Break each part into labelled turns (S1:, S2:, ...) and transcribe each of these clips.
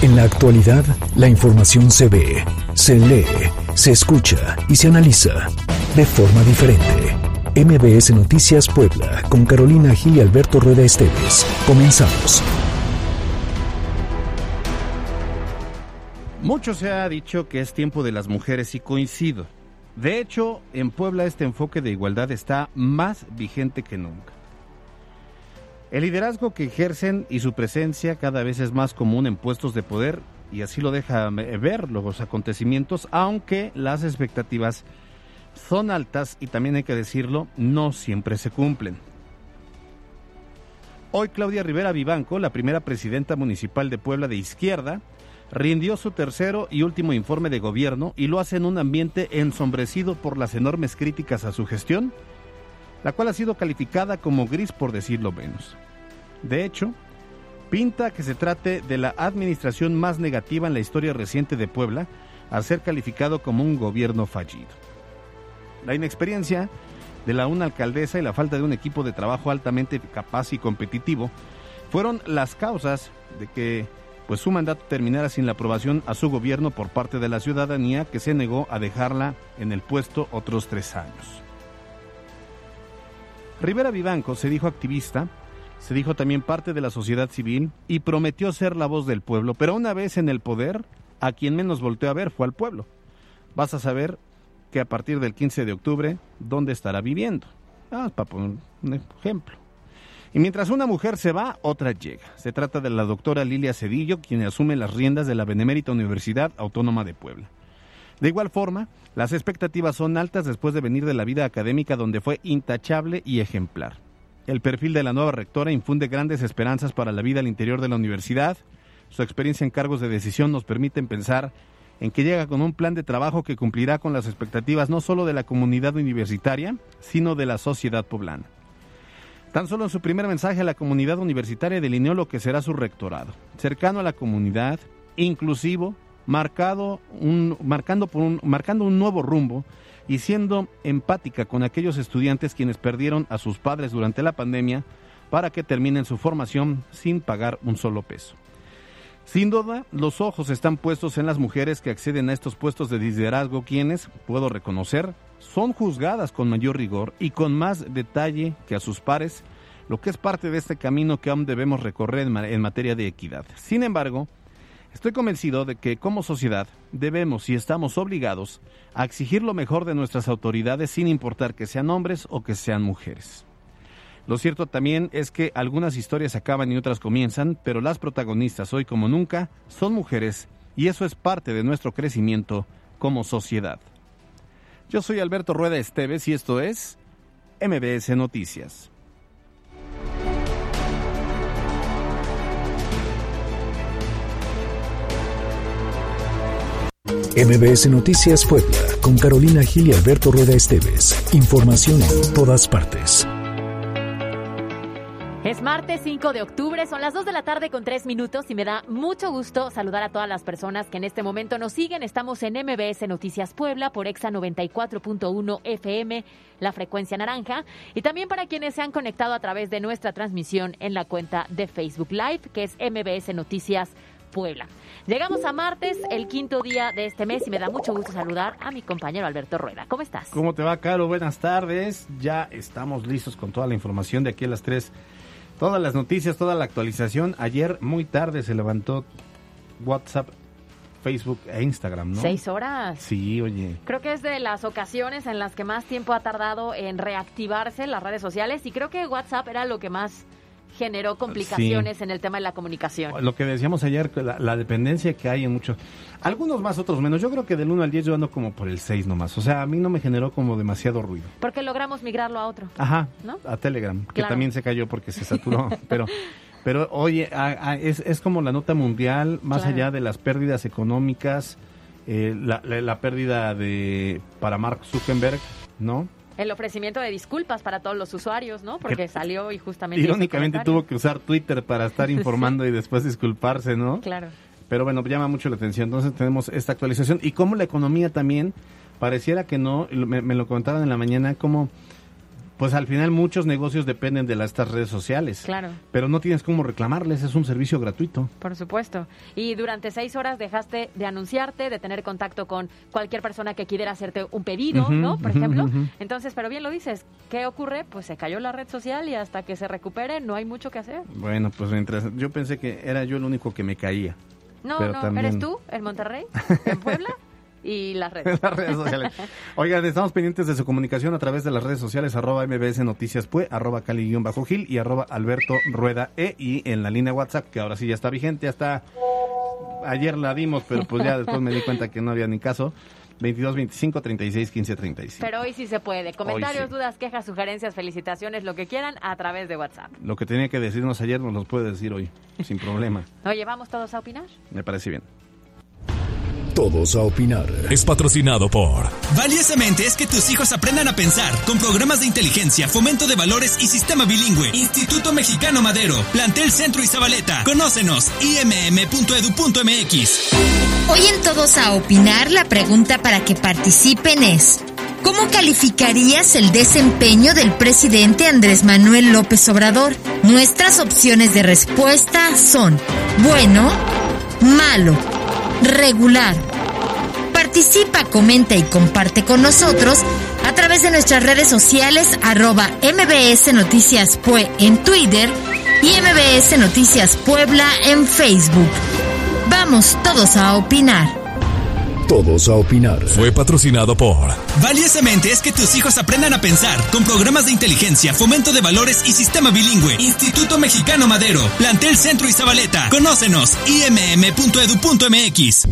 S1: En la actualidad, la información se ve, se lee, se escucha y se analiza de forma diferente. MBS Noticias Puebla, con Carolina Gil y Alberto Rueda Esteves. Comenzamos.
S2: Mucho se ha dicho que es tiempo de las mujeres y coincido. De hecho, en Puebla este enfoque de igualdad está más vigente que nunca. El liderazgo que ejercen y su presencia cada vez es más común en puestos de poder y así lo deja ver los acontecimientos, aunque las expectativas son altas y también hay que decirlo, no siempre se cumplen. Hoy Claudia Rivera Vivanco, la primera presidenta municipal de Puebla de izquierda, rindió su tercero y último informe de gobierno y lo hace en un ambiente ensombrecido por las enormes críticas a su gestión la cual ha sido calificada como gris por decirlo menos. De hecho, pinta que se trate de la administración más negativa en la historia reciente de Puebla, al ser calificado como un gobierno fallido. La inexperiencia de la una alcaldesa y la falta de un equipo de trabajo altamente capaz y competitivo fueron las causas de que pues su mandato terminara sin la aprobación a su gobierno por parte de la ciudadanía que se negó a dejarla en el puesto otros tres años. Rivera Vivanco se dijo activista, se dijo también parte de la sociedad civil y prometió ser la voz del pueblo, pero una vez en el poder, a quien menos volteó a ver fue al pueblo. Vas a saber que a partir del 15 de octubre, ¿dónde estará viviendo? Ah, para poner un ejemplo. Y mientras una mujer se va, otra llega. Se trata de la doctora Lilia Cedillo, quien asume las riendas de la Benemérita Universidad Autónoma de Puebla. De igual forma, las expectativas son altas después de venir de la vida académica donde fue intachable y ejemplar. El perfil de la nueva rectora infunde grandes esperanzas para la vida al interior de la universidad. Su experiencia en cargos de decisión nos permite pensar en que llega con un plan de trabajo que cumplirá con las expectativas no solo de la comunidad universitaria, sino de la sociedad poblana. Tan solo en su primer mensaje a la comunidad universitaria delineó lo que será su rectorado, cercano a la comunidad, inclusivo, marcado un, marcando, por un, marcando un nuevo rumbo y siendo empática con aquellos estudiantes quienes perdieron a sus padres durante la pandemia para que terminen su formación sin pagar un solo peso. Sin duda, los ojos están puestos en las mujeres que acceden a estos puestos de liderazgo, quienes, puedo reconocer, son juzgadas con mayor rigor y con más detalle que a sus pares, lo que es parte de este camino que aún debemos recorrer en materia de equidad. Sin embargo, Estoy convencido de que como sociedad debemos y estamos obligados a exigir lo mejor de nuestras autoridades sin importar que sean hombres o que sean mujeres. Lo cierto también es que algunas historias acaban y otras comienzan, pero las protagonistas hoy como nunca son mujeres y eso es parte de nuestro crecimiento como sociedad. Yo soy Alberto Rueda Esteves y esto es MBS Noticias.
S1: MBS Noticias Puebla, con Carolina Gil y Alberto Rueda Esteves. Información en todas partes.
S3: Es martes 5 de octubre, son las 2 de la tarde con 3 minutos y me da mucho gusto saludar a todas las personas que en este momento nos siguen. Estamos en MBS Noticias Puebla por Exa 94.1 FM, la frecuencia naranja, y también para quienes se han conectado a través de nuestra transmisión en la cuenta de Facebook Live, que es MBS Noticias Puebla. Llegamos a martes, el quinto día de este mes, y me da mucho gusto saludar a mi compañero Alberto Rueda. ¿Cómo estás?
S2: ¿Cómo te va, Caro? Buenas tardes. Ya estamos listos con toda la información de aquí a las tres. Todas las noticias, toda la actualización. Ayer muy tarde se levantó WhatsApp Facebook e Instagram, ¿no?
S3: Seis horas.
S2: Sí, oye.
S3: Creo que es de las ocasiones en las que más tiempo ha tardado en reactivarse las redes sociales y creo que WhatsApp era lo que más generó complicaciones en el tema de la comunicación.
S2: Lo que decíamos ayer, la, dependencia que hay en muchos, algunos más, otros menos. Yo creo que del 1 al 10 yo ando como por el 6 nomás. O sea, a mí no me generó como demasiado ruido.
S3: Porque logramos migrarlo a otro.
S2: Ajá, ¿no? a Telegram, que también se cayó porque se saturó. pero pero oye, es, es como la nota mundial, más allá de las pérdidas económicas, eh, la, la pérdida de para Mark Zuckerberg, ¿no?
S3: El ofrecimiento de disculpas para todos los usuarios, ¿no? Porque salió y justamente...
S2: Irónicamente tuvo que usar Twitter para estar informando y después disculparse, ¿no?
S3: Claro.
S2: Pero bueno, llama mucho la atención. Entonces tenemos esta actualización. Y cómo la economía también, pareciera que no, me, lo comentaban en la mañana, como pues al final muchos negocios dependen de las, estas redes sociales.
S3: Claro.
S2: Pero no tienes cómo reclamarles, es un servicio gratuito.
S3: Por supuesto. Y durante seis horas dejaste de anunciarte, de tener contacto con cualquier persona que quiera hacerte un pedido, ¿no? Por ejemplo. Entonces, pero bien lo dices, ¿qué ocurre? Pues se cayó la red social y hasta que se recupere no hay mucho que hacer.
S2: Bueno, pues mientras yo pensé que era yo el único que me caía.
S3: No,
S2: Pero
S3: no,
S2: también-
S3: eres tú en Monterrey, en Puebla y las redes.
S2: las redes sociales. Oigan, estamos pendientes de su comunicación a través de las redes sociales, arroba mbs noticias pue, arroba cali-gil y arroba alberto rueda e y en la línea WhatsApp, que ahora sí ya está vigente, hasta ayer la dimos, pero pues ya después me di cuenta que no había ni caso. 22 25 36 15 35.
S3: Pero hoy sí se puede. Comentarios,
S2: sí.
S3: dudas, quejas, sugerencias, felicitaciones, lo que quieran a través de WhatsApp.
S2: Lo que tenía que decirnos ayer nos lo puede decir hoy, sin problema.
S3: Oye, ¿vamos todos a opinar?
S2: Me parece bien.
S1: Todos a opinar.
S4: Es patrocinado por
S5: Valiosamente es que tus hijos aprendan a pensar con programas de inteligencia, fomento de valores y sistema bilingüe. Instituto Mexicano Madero, Plantel Centro y Zabaleta. Conócenos, imm.edu.mx.
S6: Hoy en Todos a Opinar, la pregunta para que participen es, ¿cómo calificarías el desempeño del presidente Andrés Manuel López Obrador? Nuestras opciones de respuesta son bueno, malo, regular. Participa, comenta y comparte con nosotros a través de nuestras redes sociales arroba MBS Noticias Pue en Twitter y MBS Noticias Puebla en Facebook. Vamos todos a opinar.
S1: Todos a opinar.
S4: fue patrocinado por
S5: Valiosamente es que tus hijos aprendan a pensar con programas de inteligencia, fomento de valores y sistema bilingüe. Instituto Mexicano Madero, Plantel Centro y Zabaleta. Conócenos, imm.edu.mx.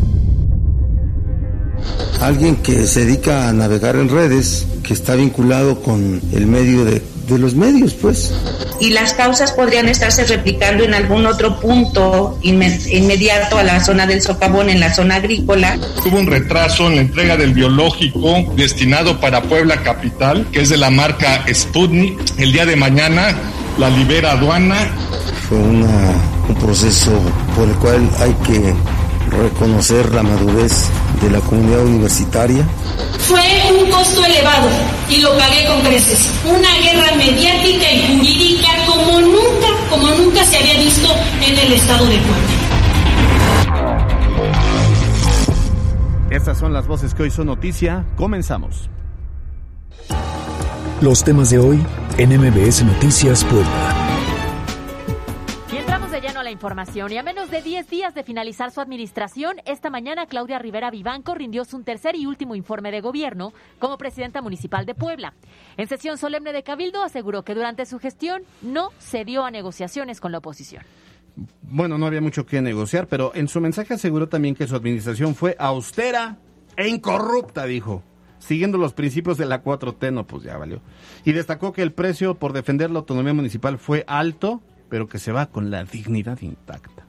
S7: alguien que se dedica a navegar en redes, que está vinculado con el medio de, de los medios, pues.
S8: y las causas podrían estarse replicando en algún otro punto inme- inmediato a la zona del socavón, en la zona agrícola.
S9: Hubo un retraso en la entrega del biológico destinado para Puebla Capital, que es de la marca Sputnik. El día de mañana la libera aduana.
S7: Fue una- un proceso por el cual hay que reconocer la madurez de la comunidad universitaria.
S10: Fue un costo elevado y lo pagué con creces. Una guerra mediática y jurídica como nunca, como nunca se había visto en el estado de Puebla.
S2: Estas son las voces que hoy son noticia. Comenzamos.
S1: Los temas de hoy en MBS Noticias Puebla.
S3: La información. Y a menos de 10 días de finalizar su administración, esta mañana Claudia Rivera Vivanco rindió su tercer y último informe de gobierno como presidenta municipal de Puebla. En sesión solemne de Cabildo aseguró que durante su gestión no se dio a negociaciones con la oposición.
S2: Bueno, no había mucho que negociar, pero en su mensaje aseguró también que su administración fue austera e incorrupta, dijo. Siguiendo los principios de la 4T, no, pues ya valió. Y destacó que el precio por defender la autonomía municipal fue alto, pero que se va con la dignidad intacta.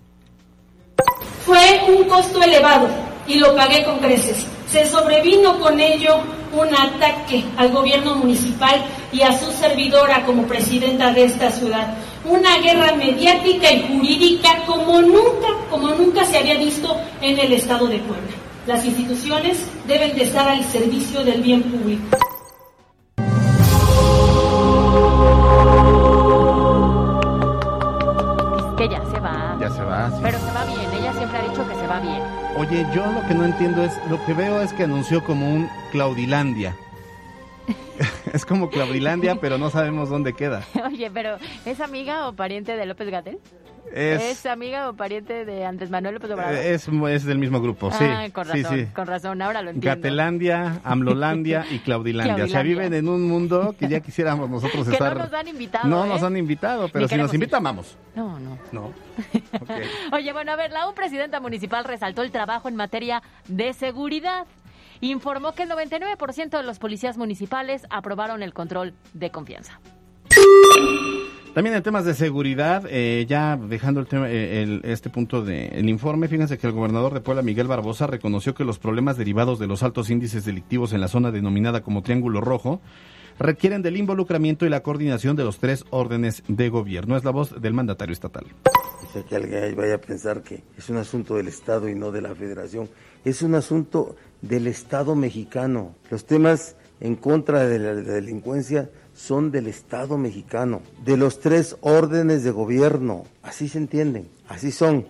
S10: Fue un costo elevado y lo pagué con creces. Se sobrevino con ello un ataque al gobierno municipal y a su servidora como presidenta de esta ciudad. Una guerra mediática y jurídica como nunca, como nunca se había visto en el estado de Puebla. Las instituciones deben de estar al servicio del bien público.
S2: Oye, yo lo que no entiendo es, lo que veo es que anunció como un Claudilandia. es como Claudilandia, pero no sabemos dónde queda.
S3: Oye, pero ¿es amiga o pariente de López Gatel?
S2: Es,
S3: ¿Es amiga o pariente de Andrés Manuel López Obrador?
S2: eh, es, es del mismo grupo, sí.
S3: Ah, con razón,
S2: sí.
S3: con razón, ahora lo entiendo.
S2: Gatelandia, Amlolandia y Claudilandia. O sea,
S3: Claudilandia.
S2: viven en un mundo que ya quisiéramos nosotros
S3: Que
S2: estar.
S3: no nos han invitado,
S2: No
S3: ¿eh?
S2: nos han invitado, pero
S3: Ni
S2: si nos invitan, vamos.
S3: No, no.
S2: No.
S3: Oye, bueno, a ver, la UN presidenta municipal resaltó el trabajo en materia de seguridad. Informó que el 99% de los policías municipales aprobaron el control de confianza.
S2: También en temas de seguridad, eh, ya dejando el tema, eh, este punto del informe, fíjense que el gobernador de Puebla, Miguel Barbosa, reconoció que los problemas derivados de los altos índices delictivos en la zona denominada como Triángulo Rojo requieren del involucramiento y la coordinación de los tres órdenes de gobierno. Es la voz del mandatario estatal.
S7: Que alguien vaya a pensar que es un asunto del Estado y no de la Federación. Es un asunto del Estado mexicano. Los temas en contra de la delincuencia son del Estado mexicano, de los tres órdenes de gobierno. Así se entienden, así son.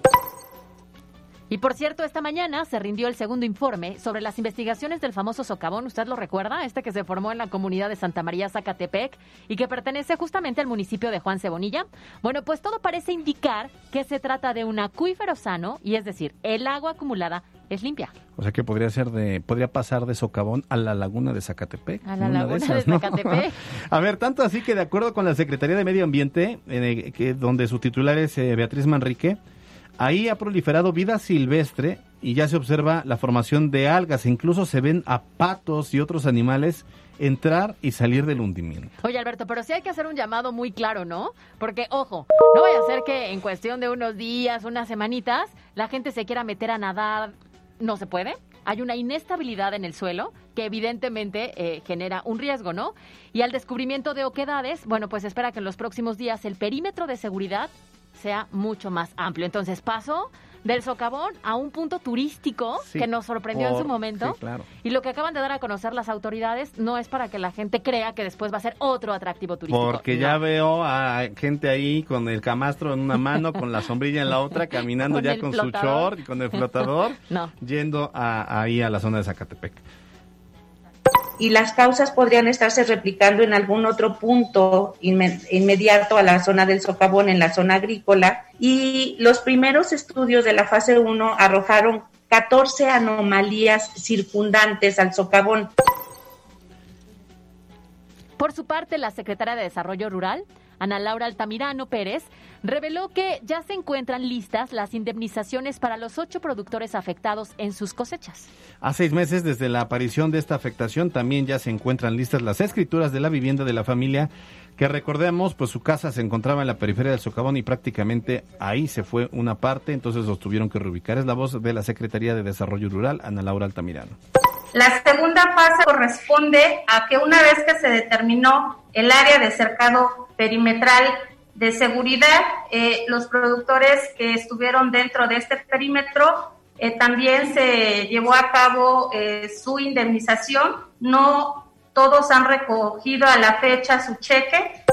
S3: Y por cierto, esta mañana se rindió el segundo informe sobre las investigaciones del famoso socavón. ¿Usted lo recuerda? Este que se formó en la comunidad de Santa María Zacatepec y que pertenece justamente al municipio de Juan Cebonilla. Bueno, pues todo parece indicar que se trata de un acuífero sano y es decir, el agua acumulada es limpia.
S2: O sea que podría ser de, podría pasar de Socavón a la laguna de Zacatepec.
S3: A la laguna de, Zacatepec.
S2: a ver, tanto así que de acuerdo con la Secretaría de Medio Ambiente, eh, que, donde su titular es eh, Beatriz Manrique, Ahí ha proliferado vida silvestre y ya se observa la formación de algas. Incluso se ven a patos y otros animales entrar y salir del hundimiento.
S3: Oye, Alberto, pero sí hay que hacer un llamado muy claro, ¿no? Porque, ojo, no vaya a ser que en cuestión de unos días, unas semanitas, la gente se quiera meter a nadar. No se puede. Hay una inestabilidad en el suelo que evidentemente eh, genera un riesgo, ¿no? Y al descubrimiento de oquedades, bueno, pues espera que en los próximos días el perímetro de seguridad sea mucho más amplio. Entonces paso del socavón a un punto turístico que nos sorprendió en su momento. Y lo que acaban de dar a conocer las autoridades no es para que la gente crea que después va a ser otro atractivo turístico.
S2: Porque ya veo a gente ahí con el camastro en una mano, con la sombrilla en la otra, caminando ya con su short y con el flotador, yendo ahí a la zona de Zacatepec
S8: y las causas podrían estarse replicando en algún otro punto inmediato a la zona del socavón, en la zona agrícola. Y los primeros estudios de la fase 1 arrojaron 14 anomalías circundantes al socavón.
S3: Por su parte, la secretaria de Desarrollo Rural, Ana Laura Altamirano Pérez, reveló que ya se encuentran listas las indemnizaciones para los ocho productores afectados en sus cosechas.
S2: A seis meses desde la aparición de esta afectación, también ya se encuentran listas las escrituras de la vivienda de la familia, que recordemos, pues su casa se encontraba en la periferia del Socavón y prácticamente ahí se fue una parte, entonces los tuvieron que reubicar. Es la voz de la Secretaría de Desarrollo Rural, Ana Laura Altamirano.
S11: La segunda fase corresponde a que una vez que se determinó el área de cercado perimetral de seguridad, eh, los productores que estuvieron dentro de este perímetro eh, también se llevó a cabo eh, su indemnización. No todos han recogido a la fecha su cheque.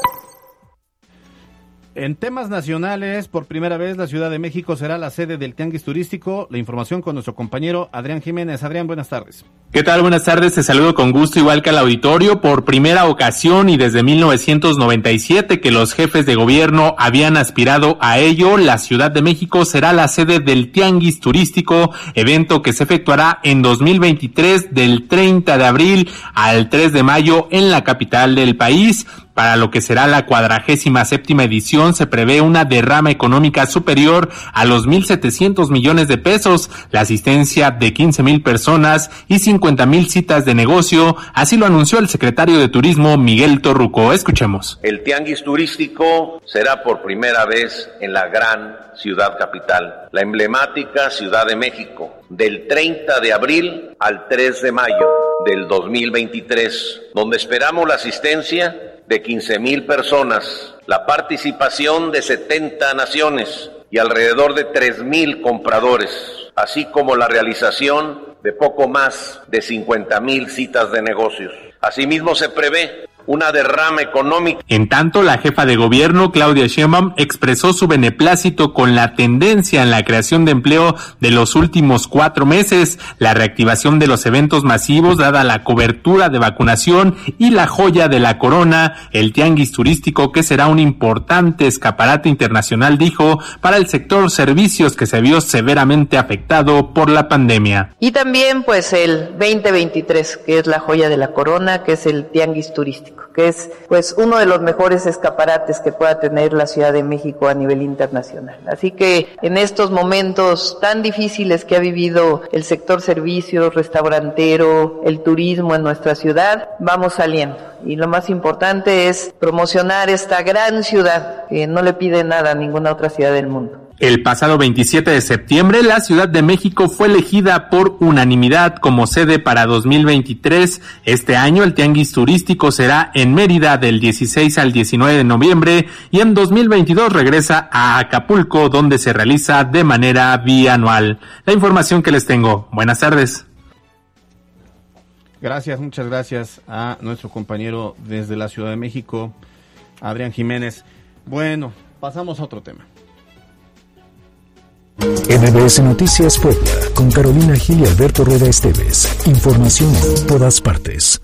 S2: En temas nacionales, por primera vez la Ciudad de México será la sede del Tianguis Turístico. La información con nuestro compañero Adrián Jiménez. Adrián, buenas tardes.
S12: ¿Qué tal? Buenas tardes. Te saludo con gusto igual que al auditorio. Por primera ocasión y desde 1997 que los jefes de gobierno habían aspirado a ello, la Ciudad de México será la sede del Tianguis Turístico, evento que se efectuará en 2023 del 30 de abril al 3 de mayo en la capital del país. Para lo que será la cuadragésima séptima edición se prevé una derrama económica superior a los 1.700 millones de pesos, la asistencia de 15.000 personas y 50.000 citas de negocio, así lo anunció el secretario de Turismo Miguel Torruco. Escuchemos.
S13: El tianguis turístico será por primera vez en la gran ciudad capital, la emblemática Ciudad de México, del 30 de abril al 3 de mayo del 2023, donde esperamos la asistencia de 15 mil personas, la participación de 70 naciones y alrededor de 3 mil compradores, así como la realización de poco más de 50 mil citas de negocios. Asimismo se prevé una derrama económica.
S12: En tanto, la jefa de gobierno, Claudia Sheinbaum, expresó su beneplácito con la tendencia en la creación de empleo de los últimos cuatro meses, la reactivación de los eventos masivos dada la cobertura de vacunación y la joya de la corona, el tianguis turístico que será un importante escaparate internacional, dijo, para el sector servicios que se vio severamente afectado por la pandemia.
S14: Y también pues el 2023, que es la joya de la corona, que es el tianguis turístico que es pues uno de los mejores escaparates que pueda tener la Ciudad de México a nivel internacional. Así que en estos momentos tan difíciles que ha vivido el sector servicios, restaurantero, el turismo en nuestra ciudad, vamos saliendo. Y lo más importante es promocionar esta gran ciudad que no le pide nada a ninguna otra ciudad del mundo.
S12: El pasado 27 de septiembre, la Ciudad de México fue elegida por unanimidad como sede para 2023. Este año el Tianguis Turístico será en Mérida del 16 al 19 de noviembre y en 2022 regresa a Acapulco donde se realiza de manera bianual. La información que les tengo. Buenas tardes.
S2: Gracias, muchas gracias a nuestro compañero desde la Ciudad de México, Adrián Jiménez. Bueno, pasamos a otro tema.
S1: MBS Noticias Puebla, con Carolina Gil y Alberto Rueda Esteves. Información en todas partes.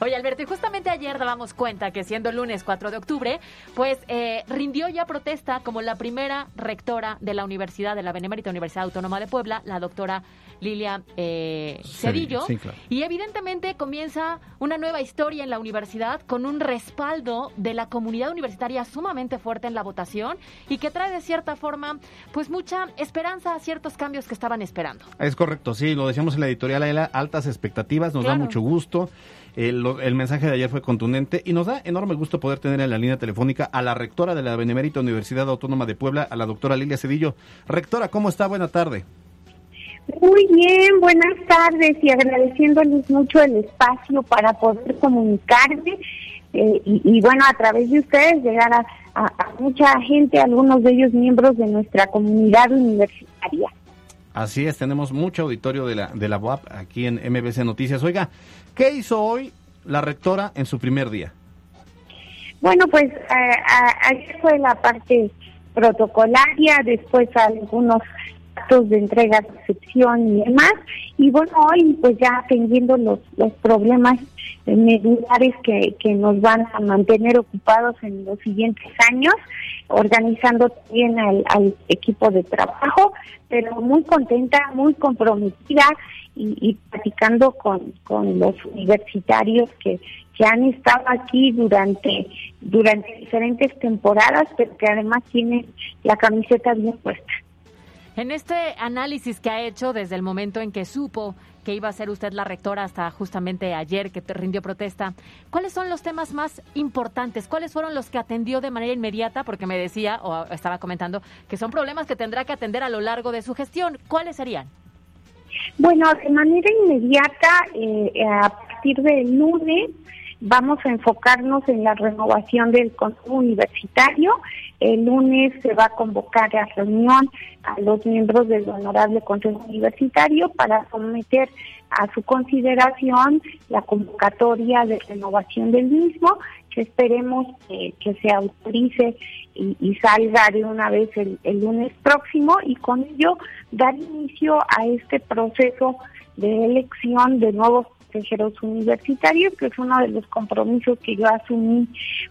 S3: Oye, Alberto, y justamente ayer dábamos cuenta que siendo el lunes 4 de octubre, pues eh, rindió ya protesta como la primera rectora de la Universidad, de la Benemérita Universidad Autónoma de Puebla, la doctora Lilia eh, Cedillo. Y evidentemente comienza una nueva historia en la universidad con un respaldo de la comunidad universitaria sumamente fuerte en la votación y que trae de cierta forma pues mucha esperanza a ciertos cambios que estaban esperando.
S2: Es correcto, sí, lo decíamos en la editorial, altas expectativas, nos da mucho gusto. El, mensaje de ayer fue contundente y nos da enorme gusto poder tener en la línea telefónica a la rectora de la Benemérita Universidad Autónoma de Puebla, a la doctora Lilia Cedillo. Rectora, ¿cómo está? Buena tarde.
S15: Muy bien, buenas tardes y agradeciéndoles mucho el espacio para poder comunicarme eh, y, bueno, a través de ustedes llegar a, mucha gente, algunos de ellos miembros de nuestra comunidad universitaria.
S2: Así es, tenemos mucho auditorio de la, de la UAP aquí en MBC Noticias. Oiga, ¿Qué hizo hoy la rectora en su primer día?
S15: Bueno, pues ayer fue la parte protocolaria, después algunos actos de entrega, recepción y demás. Y bueno, hoy pues ya atendiendo los, los problemas medulares que, que nos van a mantener ocupados en los siguientes años, organizando también al, al equipo de trabajo, pero muy contenta, muy comprometida y, platicando con, con los universitarios que, que han estado aquí durante durante diferentes temporadas, pero que además tienen la camiseta bien puesta.
S3: En este análisis que ha hecho desde el momento en que supo que iba a ser usted la rectora hasta justamente ayer que rindió protesta, ¿cuáles son los temas más importantes? ¿Cuáles fueron los que atendió de manera inmediata? Porque me decía o estaba comentando que son problemas que tendrá que atender a lo largo de su gestión. ¿Cuáles serían?
S15: Bueno, de manera inmediata, eh, a partir del lunes, vamos a enfocarnos en la renovación del Consejo Universitario. El lunes se va a convocar a reunión a los miembros del Honorable Consejo Universitario para someter a su consideración la convocatoria de renovación del mismo, que esperemos que se autorice y, salga de una vez el, lunes próximo y con ello dar inicio a este proceso de elección de nuevos consejeros universitarios, que es uno de los compromisos que yo asumí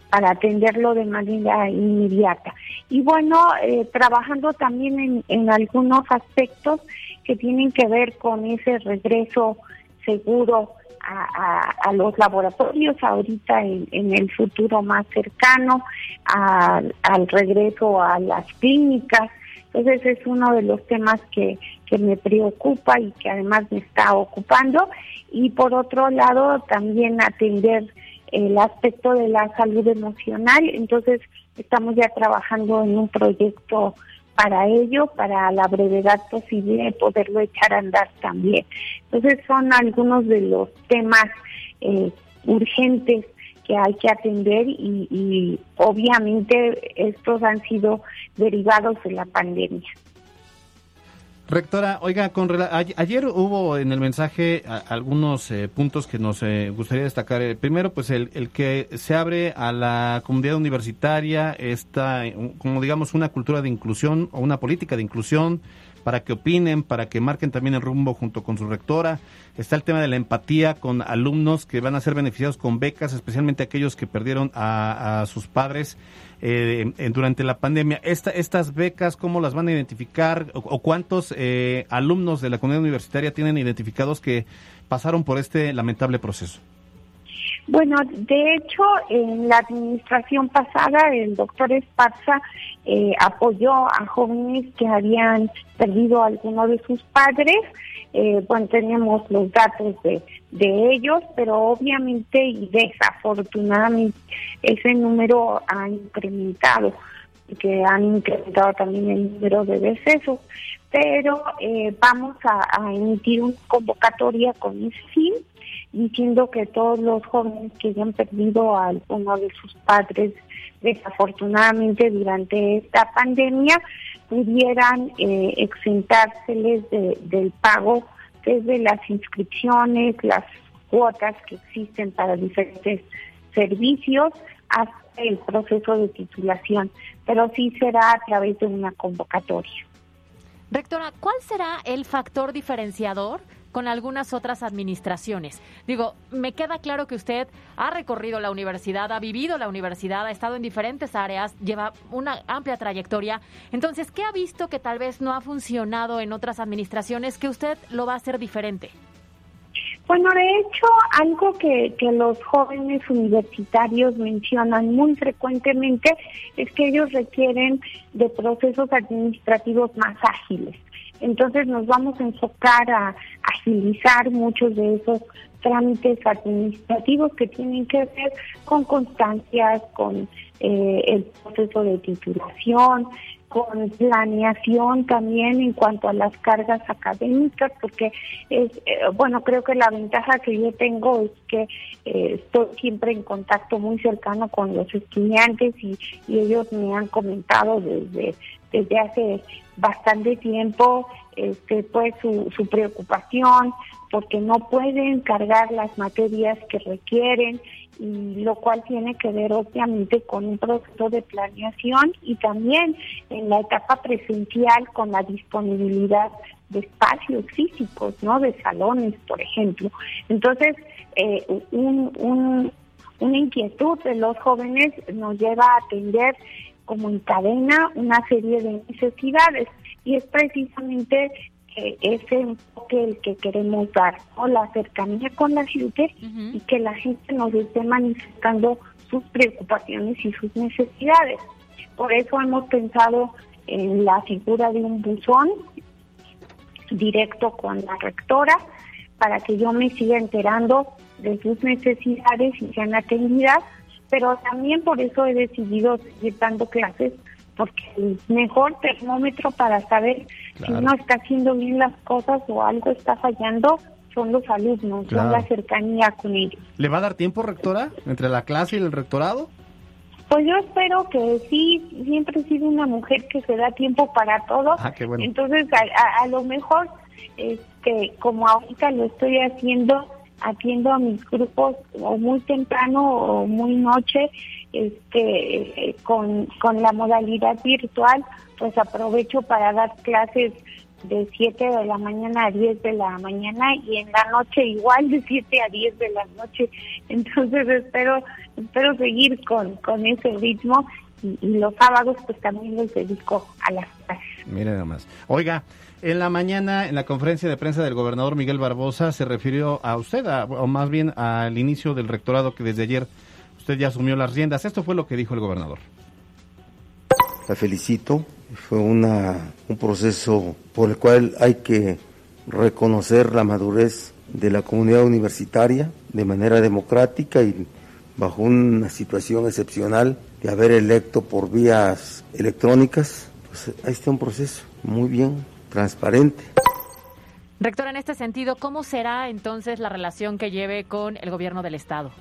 S15: para atenderlo de manera inmediata. Y bueno, eh, trabajando también en, algunos aspectos que tienen que ver con ese regreso seguro a, los laboratorios ahorita en, el futuro más cercano, al regreso a las clínicas. Entonces es uno de los temas que, que me preocupa y que además me está ocupando. Y por otro lado, también atender el aspecto de la salud emocional. Entonces estamos ya trabajando en un proyecto para ello, para la brevedad posible poderlo echar a andar también. Entonces son algunos de los temas eh, urgentes que hay que atender y, y obviamente estos han sido derivados de la pandemia.
S2: Rectora, oiga, con ayer hubo en el mensaje algunos eh, puntos que nos eh, gustaría destacar. El primero, pues el, el, que se abre a la comunidad universitaria esta, como digamos, una cultura de inclusión o una política de inclusión para que opinen, para que marquen también el rumbo junto con su rectora. Está el tema de la empatía con alumnos que van a ser beneficiados con becas, especialmente aquellos que perdieron a, sus padres eh, durante la pandemia. Esta, estas becas, ¿cómo las van a identificar o, cuántos eh, alumnos de la comunidad universitaria tienen identificados que pasaron por este lamentable proceso?
S15: Bueno, de hecho, en la administración pasada, el doctor Esparza eh, apoyó a jóvenes que habían perdido a alguno de sus padres. Eh, bueno, tenemos los datos de, de ellos, pero obviamente y desafortunadamente ese número ha incrementado, que han incrementado también el número de decesos. Pero eh, vamos a, emitir una convocatoria con ese fin diciendo que todos los jóvenes que hayan perdido a alguno de sus padres desafortunadamente durante esta pandemia pudieran eh, exentárseles del pago desde las inscripciones, las cuotas que existen para diferentes servicios hasta el proceso de titulación, pero sí será a través de una convocatoria.
S3: Rectora, ¿cuál será el factor diferenciador con algunas otras administraciones. Digo, me queda claro que usted ha recorrido la universidad, ha vivido la universidad, ha estado en diferentes áreas, lleva una amplia trayectoria. Entonces, ¿qué ha visto que tal vez no ha funcionado en otras administraciones que usted lo va a hacer diferente?
S15: Bueno, de hecho, algo que, que, los jóvenes universitarios mencionan muy frecuentemente es que ellos requieren de procesos administrativos más ágiles. Entonces nos vamos a enfocar a agilizar muchos de esos trámites administrativos que tienen que ver con constancias, con eh, el proceso de titulación, con planeación también en cuanto a las cargas académicas, porque es, eh, bueno, creo que la ventaja que yo tengo es que eh, estoy siempre en contacto muy cercano con los estudiantes y, ellos me han comentado desde, desde hace bastante tiempo este, pues su, su preocupación porque no pueden cargar las materias que requieren lo cual tiene que ver obviamente con un proceso de planeación y también en la etapa presencial con la disponibilidad de espacios físicos, ¿no? De salones, por ejemplo. Entonces, eh, un, un, una inquietud de los jóvenes nos lleva a atender como en cadena una serie de necesidades y es precisamente ese enfoque el que queremos dar, o la cercanía con la gente y que la gente nos esté manifestando sus preocupaciones y sus necesidades. Por eso hemos pensado en la figura de un buzón directo con la rectora para que yo me siga enterando de sus necesidades y sean atendidas, pero también por eso he decidido seguir dando clases porque el mejor termómetro para saber si uno está haciendo bien las cosas o algo está fallando son los alumnos, son la cercanía con ellos.
S2: ¿Le va a dar tiempo, rectora, entre la clase y el rectorado?
S15: Pues yo espero que sí, siempre he sido una mujer que se da tiempo para todo.
S2: Ah, qué bueno.
S15: Entonces, a, a, lo mejor, este, como ahorita lo estoy haciendo, atiendo a mis grupos o muy temprano o muy noche, este, con, con la modalidad virtual, pues aprovecho para dar clases de 7 de la mañana a 10 de la mañana y en la noche igual de 7 a 10 de la noche. Entonces espero espero seguir con, con ese ritmo y, los sábados pues también los dedico a las clases.
S2: Mire nada más. Oiga, en la mañana, en la conferencia de prensa del gobernador Miguel Barbosa, se refirió a usted, o más bien al inicio del rectorado que desde ayer usted ya asumió las riendas. Esto fue lo que dijo el gobernador.
S7: La felicito. Fue una, un proceso por el cual hay que reconocer la madurez de la comunidad universitaria de manera democrática y bajo una situación excepcional de haber electo por vías electrónicas. Pues ahí está un proceso muy bien, transparente.
S3: Rector, en este sentido, ¿cómo será entonces la relación que lleve con el gobierno del Estado?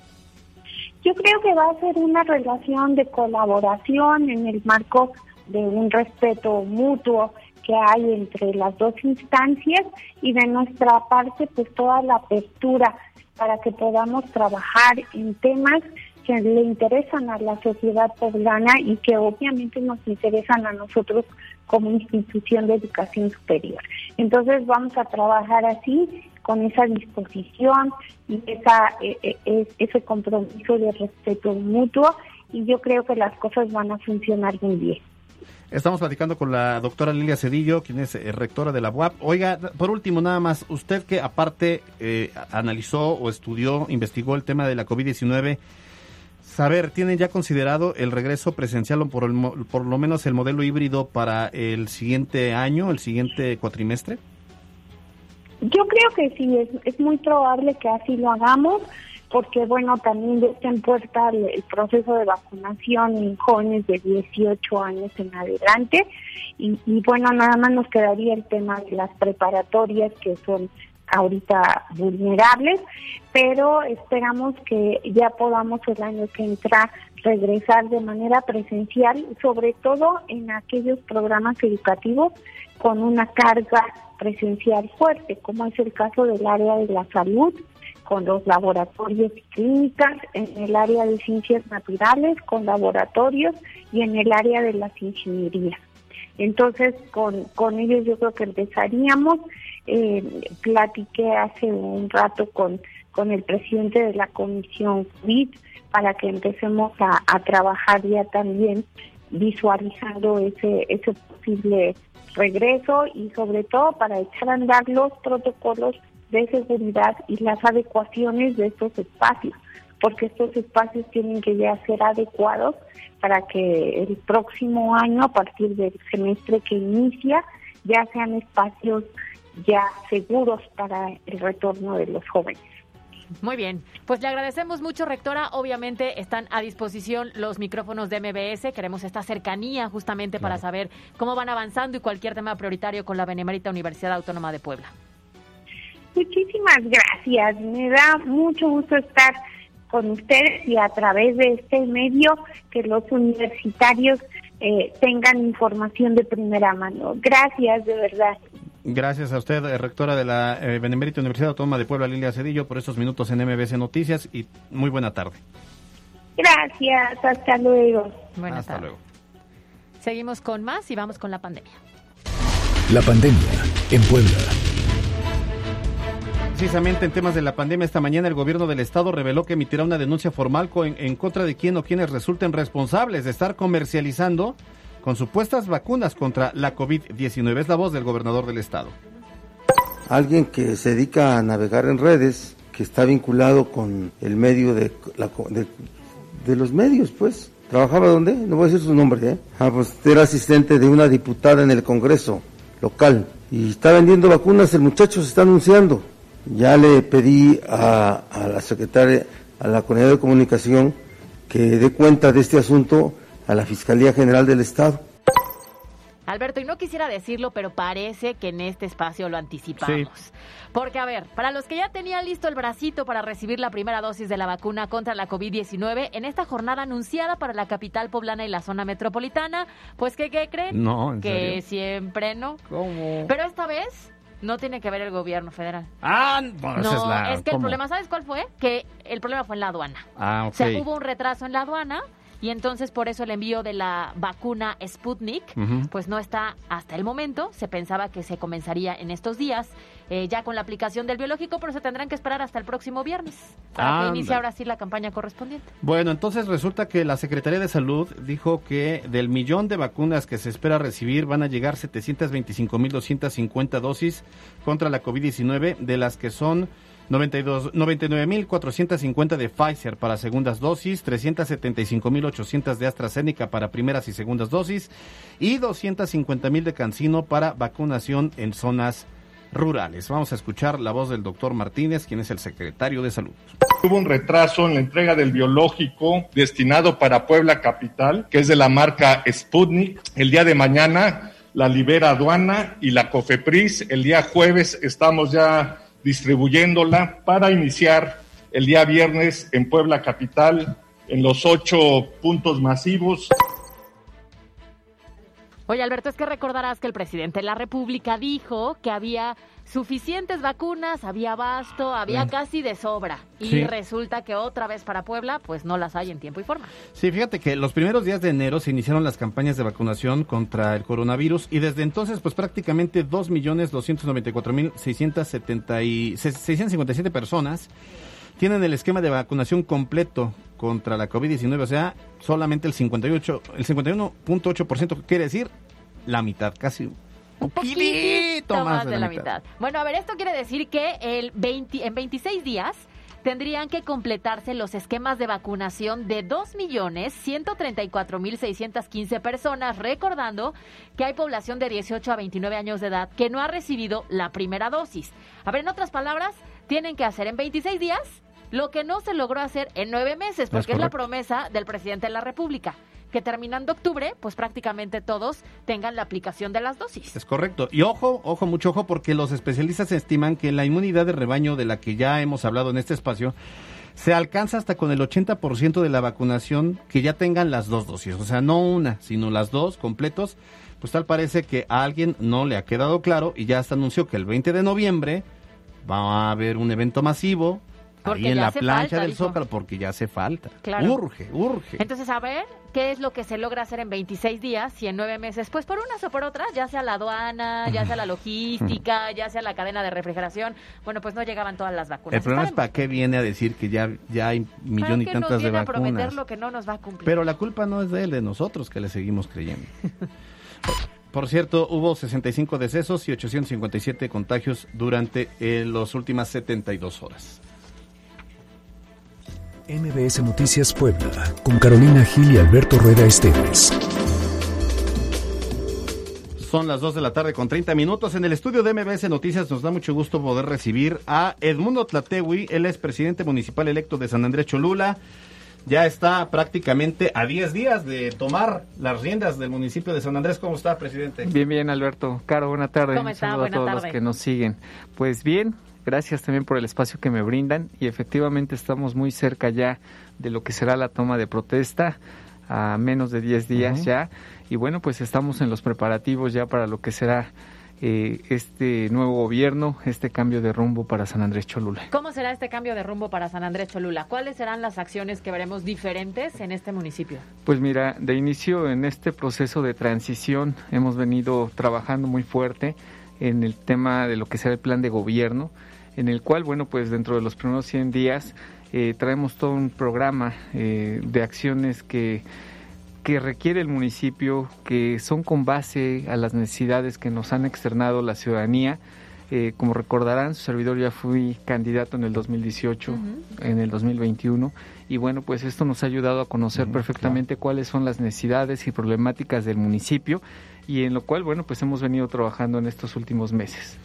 S15: Yo creo que va a ser una relación de colaboración en el marco de un respeto mutuo que hay entre las dos instancias y de nuestra parte pues toda la apertura para que podamos trabajar en temas que le interesan a la sociedad poblana y que obviamente nos interesan a nosotros como institución de educación superior. Entonces vamos a trabajar así con esa disposición y esa, e, e, e, ese compromiso de respeto mutuo y yo creo que las cosas van a funcionar muy bien.
S2: Estamos platicando con la doctora Lilia Cedillo, quien es eh, rectora de la UAP. Oiga, por último, nada más, usted que aparte eh, analizó o estudió, investigó el tema de la COVID-19, saber, ¿tienen ya considerado el regreso presencial o por, por lo menos el modelo híbrido para el siguiente año, el siguiente cuatrimestre?
S15: Yo creo que sí, es, es muy probable que así lo hagamos, porque bueno, también ya está en puerta el, proceso de vacunación en de 18 años en adelante, y bueno, nada más nos quedaría el tema de las preparatorias que son ahorita vulnerables, pero esperamos que ya podamos el año que entra regresar de manera presencial, sobre todo en aquellos programas educativos con una carga presencial fuerte, como es el caso del área de la salud, con los laboratorios y clínicas, en el área de ciencias naturales, con laboratorios y en el área de las ingenierías. Entonces, con, con ellos yo creo que empezaríamos. Eh, platiqué hace un rato con, con el presidente de la comisión COVID para que empecemos a, a trabajar ya también visualizando ese, ese posible regreso y sobre todo para echar a andar los protocolos de seguridad y las adecuaciones de estos espacios, porque estos espacios tienen que ya ser adecuados para que el próximo año, a partir del semestre que inicia, ya sean espacios ya seguros para el retorno de los jóvenes.
S3: Muy bien, pues le agradecemos mucho, rectora. Obviamente están a disposición los micrófonos de MBS. Queremos esta cercanía justamente para saber cómo van avanzando y cualquier tema prioritario con la Benemérita Universidad Autónoma de Puebla.
S15: Muchísimas gracias. Me da mucho gusto estar con ustedes y a través de este medio que los universitarios eh, tengan información de primera mano. Gracias, de verdad.
S2: Gracias a usted, eh, rectora de la eh, Benemérita Universidad Autónoma de Puebla, Lilia Cedillo, por estos minutos en MBC Noticias y muy buena tarde.
S15: Gracias, hasta luego.
S3: Buenas
S2: Hasta
S3: tardes.
S2: luego.
S3: Seguimos con más y vamos con la pandemia.
S1: La pandemia en Puebla.
S2: Precisamente en temas de la pandemia, esta mañana el gobierno del estado reveló que emitirá una denuncia formal co- en, en contra de quien o quienes resulten responsables de estar comercializando con supuestas vacunas contra la COVID-19. Es la voz del gobernador del estado.
S7: Alguien que se dedica a navegar en redes, que está vinculado con el medio de, los medios, pues. ¿Trabajaba dónde? No voy a decir su nombre, ¿eh? Ah, pues era asistente de una diputada en el Congreso local. Y está vendiendo vacunas, el muchacho se está anunciando. Ya le pedí a, a la secretaria, a la Comunidad de Comunicación, que dé cuenta de este asunto a la Fiscalía General del Estado.
S3: Alberto, y no quisiera decirlo, pero parece que en este espacio lo anticipamos. Porque, a ver, para los que ya tenían listo el bracito para recibir la primera dosis de la vacuna contra la COVID-19, en esta jornada anunciada para la capital poblana y la zona metropolitana, pues, ¿qué, qué creen?
S2: No, ¿en
S3: que
S2: serio?
S3: siempre no.
S2: ¿Cómo?
S3: Pero esta vez no tiene que ver el gobierno federal.
S2: Ah, bueno,
S3: no,
S2: esa es la...
S3: es que el problema, ¿sabes cuál fue? Que el problema fue en la aduana.
S2: Ah, ok.
S3: O sea, hubo un retraso en la aduana y entonces por eso el envío de la vacuna Sputnik pues no está hasta el momento. Se pensaba que se comenzaría en estos días eh, ya con la aplicación del biológico, pero se tendrán que esperar hasta el próximo viernes para que
S2: Ándale.
S3: inicie ahora sí la campaña correspondiente.
S2: Bueno, entonces resulta que la Secretaría de Salud dijo que del millón de vacunas que se espera recibir van a llegar 725.250 dosis contra la COVID-19, de las que son 92 99.450 de Pfizer para segundas dosis, 375.800 de AstraZeneca para primeras y segundas dosis y 250.000 de Cancino para vacunación en zonas rurales. Vamos a escuchar la voz del doctor Martínez, quien es el secretario de Salud.
S9: Hubo un retraso en la entrega del biológico destinado para Puebla Capital, que es de la marca Sputnik. El día de mañana la libera aduana y la COFEPRIS. El día jueves estamos ya distribuyéndola para iniciar el día viernes en Puebla Capital en los ocho puntos masivos.
S3: Oye, Alberto, es que recordarás que el presidente de la República dijo que había suficientes vacunas, había abasto, había casi de sobra. Y
S2: Sí.
S3: resulta que otra vez para Puebla, pues no las hay en tiempo y forma.
S2: Sí, fíjate que los primeros días de enero se iniciaron las campañas de vacunación contra el coronavirus y desde entonces pues prácticamente 2.294.657 personas tienen el esquema de vacunación completo contra la COVID-19, o sea, solamente el 58 el 51.8% quiere decir la mitad, casi un poquitito
S3: más de la mitad. Bueno, a ver, esto quiere decir que el 20, en 26 días tendrían que completarse los esquemas de vacunación de 2.134.615 personas, recordando que hay población de 18 a 29 años de edad que no ha recibido la primera dosis. A ver, en otras palabras, tienen que hacer en 26 días lo que no se logró hacer en nueve meses, porque es, la
S2: correcto.
S3: promesa del presidente de la República, que terminando octubre, pues prácticamente todos tengan la aplicación de las dosis.
S2: Es correcto. Y ojo, ojo, mucho ojo, porque los especialistas estiman que la inmunidad de rebaño de la que ya hemos hablado en este espacio se alcanza hasta con el 80% de la vacunación que ya tengan las dos dosis. O sea, no una, sino las dos completos. Pues tal parece que a alguien no le ha quedado claro y ya hasta anunció que el 20 de noviembre va a haber un evento masivo
S3: Porque
S2: ahí en la plancha
S3: falta,
S2: del. Zócalo porque ya hace falta.
S3: Claro.
S2: Urge, urge.
S3: Entonces, a ver, ¿qué es lo que se logra hacer en 26 días y en nueve meses? Pues por unas o por otras, ya sea la aduana, ya sea la logística, ya sea la cadena de refrigeración, bueno, pues no llegaban todas las vacunas.
S2: El problema es para qué viene a decir que ya, ya hay millón y
S3: ¿para qué nos
S2: tantas de
S3: viene a prometer
S2: vacunas.
S3: lo que no nos va a cumplir?
S2: Pero la culpa no es de él, de nosotros que le seguimos creyendo. Por cierto, hubo 65 decesos y 857 contagios durante eh, las últimas 72 horas.
S1: MBS Noticias Puebla, con Carolina Gil y Alberto Rueda Esteves.
S2: Son las 2 de la tarde con 30 minutos. En el estudio de MBS Noticias nos da mucho gusto poder recibir a Edmundo Tlatewi. Él es presidente municipal electo de San Andrés Cholula. Ya está prácticamente a 10 días de tomar las riendas del municipio de San Andrés. ¿Cómo está, presidente?
S16: Bien, bien, Alberto. Caro, buena tarde.
S3: ¿Cómo
S16: Un
S3: está? Buena
S16: a todos
S3: tarde.
S16: los que nos siguen. Pues bien, gracias también por el espacio que me brindan y efectivamente estamos muy cerca ya de lo que será la toma de protesta a menos de 10 días ya y bueno, pues estamos en los preparativos ya para lo que será eh, este nuevo gobierno, este cambio de rumbo para San Andrés Cholula.
S3: ¿Cómo será este cambio de rumbo para San Andrés Cholula? ¿Cuáles serán las acciones que veremos diferentes en este municipio?
S16: Pues mira, de inicio en este proceso de transición hemos venido trabajando muy fuerte en el tema de lo que será el plan de gobierno, en el cual, bueno, pues dentro de los primeros 100 días eh, traemos todo un programa eh, de acciones que que requiere el municipio, que son con base a las necesidades que nos han externado la ciudadanía. Eh, como recordarán, su servidor ya fui candidato en el 2018, en el 2021, y bueno, pues esto nos ha ayudado a conocer perfectamente cuáles son las necesidades y problemáticas del municipio, y en lo cual, bueno, pues hemos venido trabajando en estos últimos meses.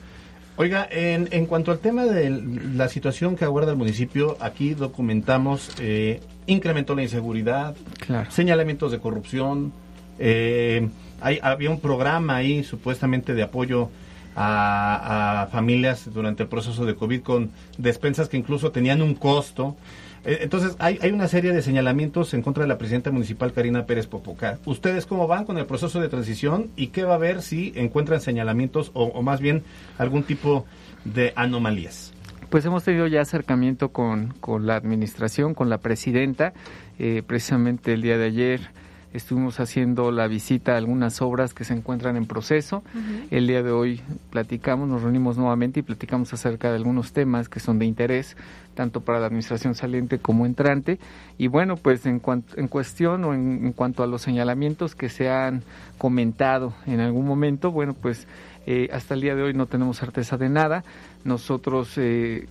S2: Oiga, en, en cuanto al tema de la situación que aguarda el municipio, aquí documentamos eh, incrementó la inseguridad,
S16: Claro.
S2: señalamientos de corrupción, eh, hay, había un programa ahí supuestamente de apoyo a, a familias durante el proceso de COVID con despensas que incluso tenían un costo. Eh, Entonces, hay, hay una serie de señalamientos en contra de la presidenta municipal Karina Pérez Popoca. ¿Ustedes cómo van con el proceso de transición y qué va a haber si encuentran señalamientos o, o más bien algún tipo de anomalías?
S16: Pues hemos tenido ya acercamiento con, con la administración, con la presidenta. Eh, precisamente el día de ayer estuvimos haciendo la visita a algunas obras que se encuentran en proceso. El día de hoy platicamos, nos reunimos nuevamente y platicamos acerca de algunos temas que son de interés, tanto para la administración saliente como entrante. Y bueno, pues en, cuan- en cuestión o en, en cuanto a los señalamientos que se han comentado en algún momento, bueno, pues eh, hasta el día de hoy no tenemos certeza de nada. Nosotros eh,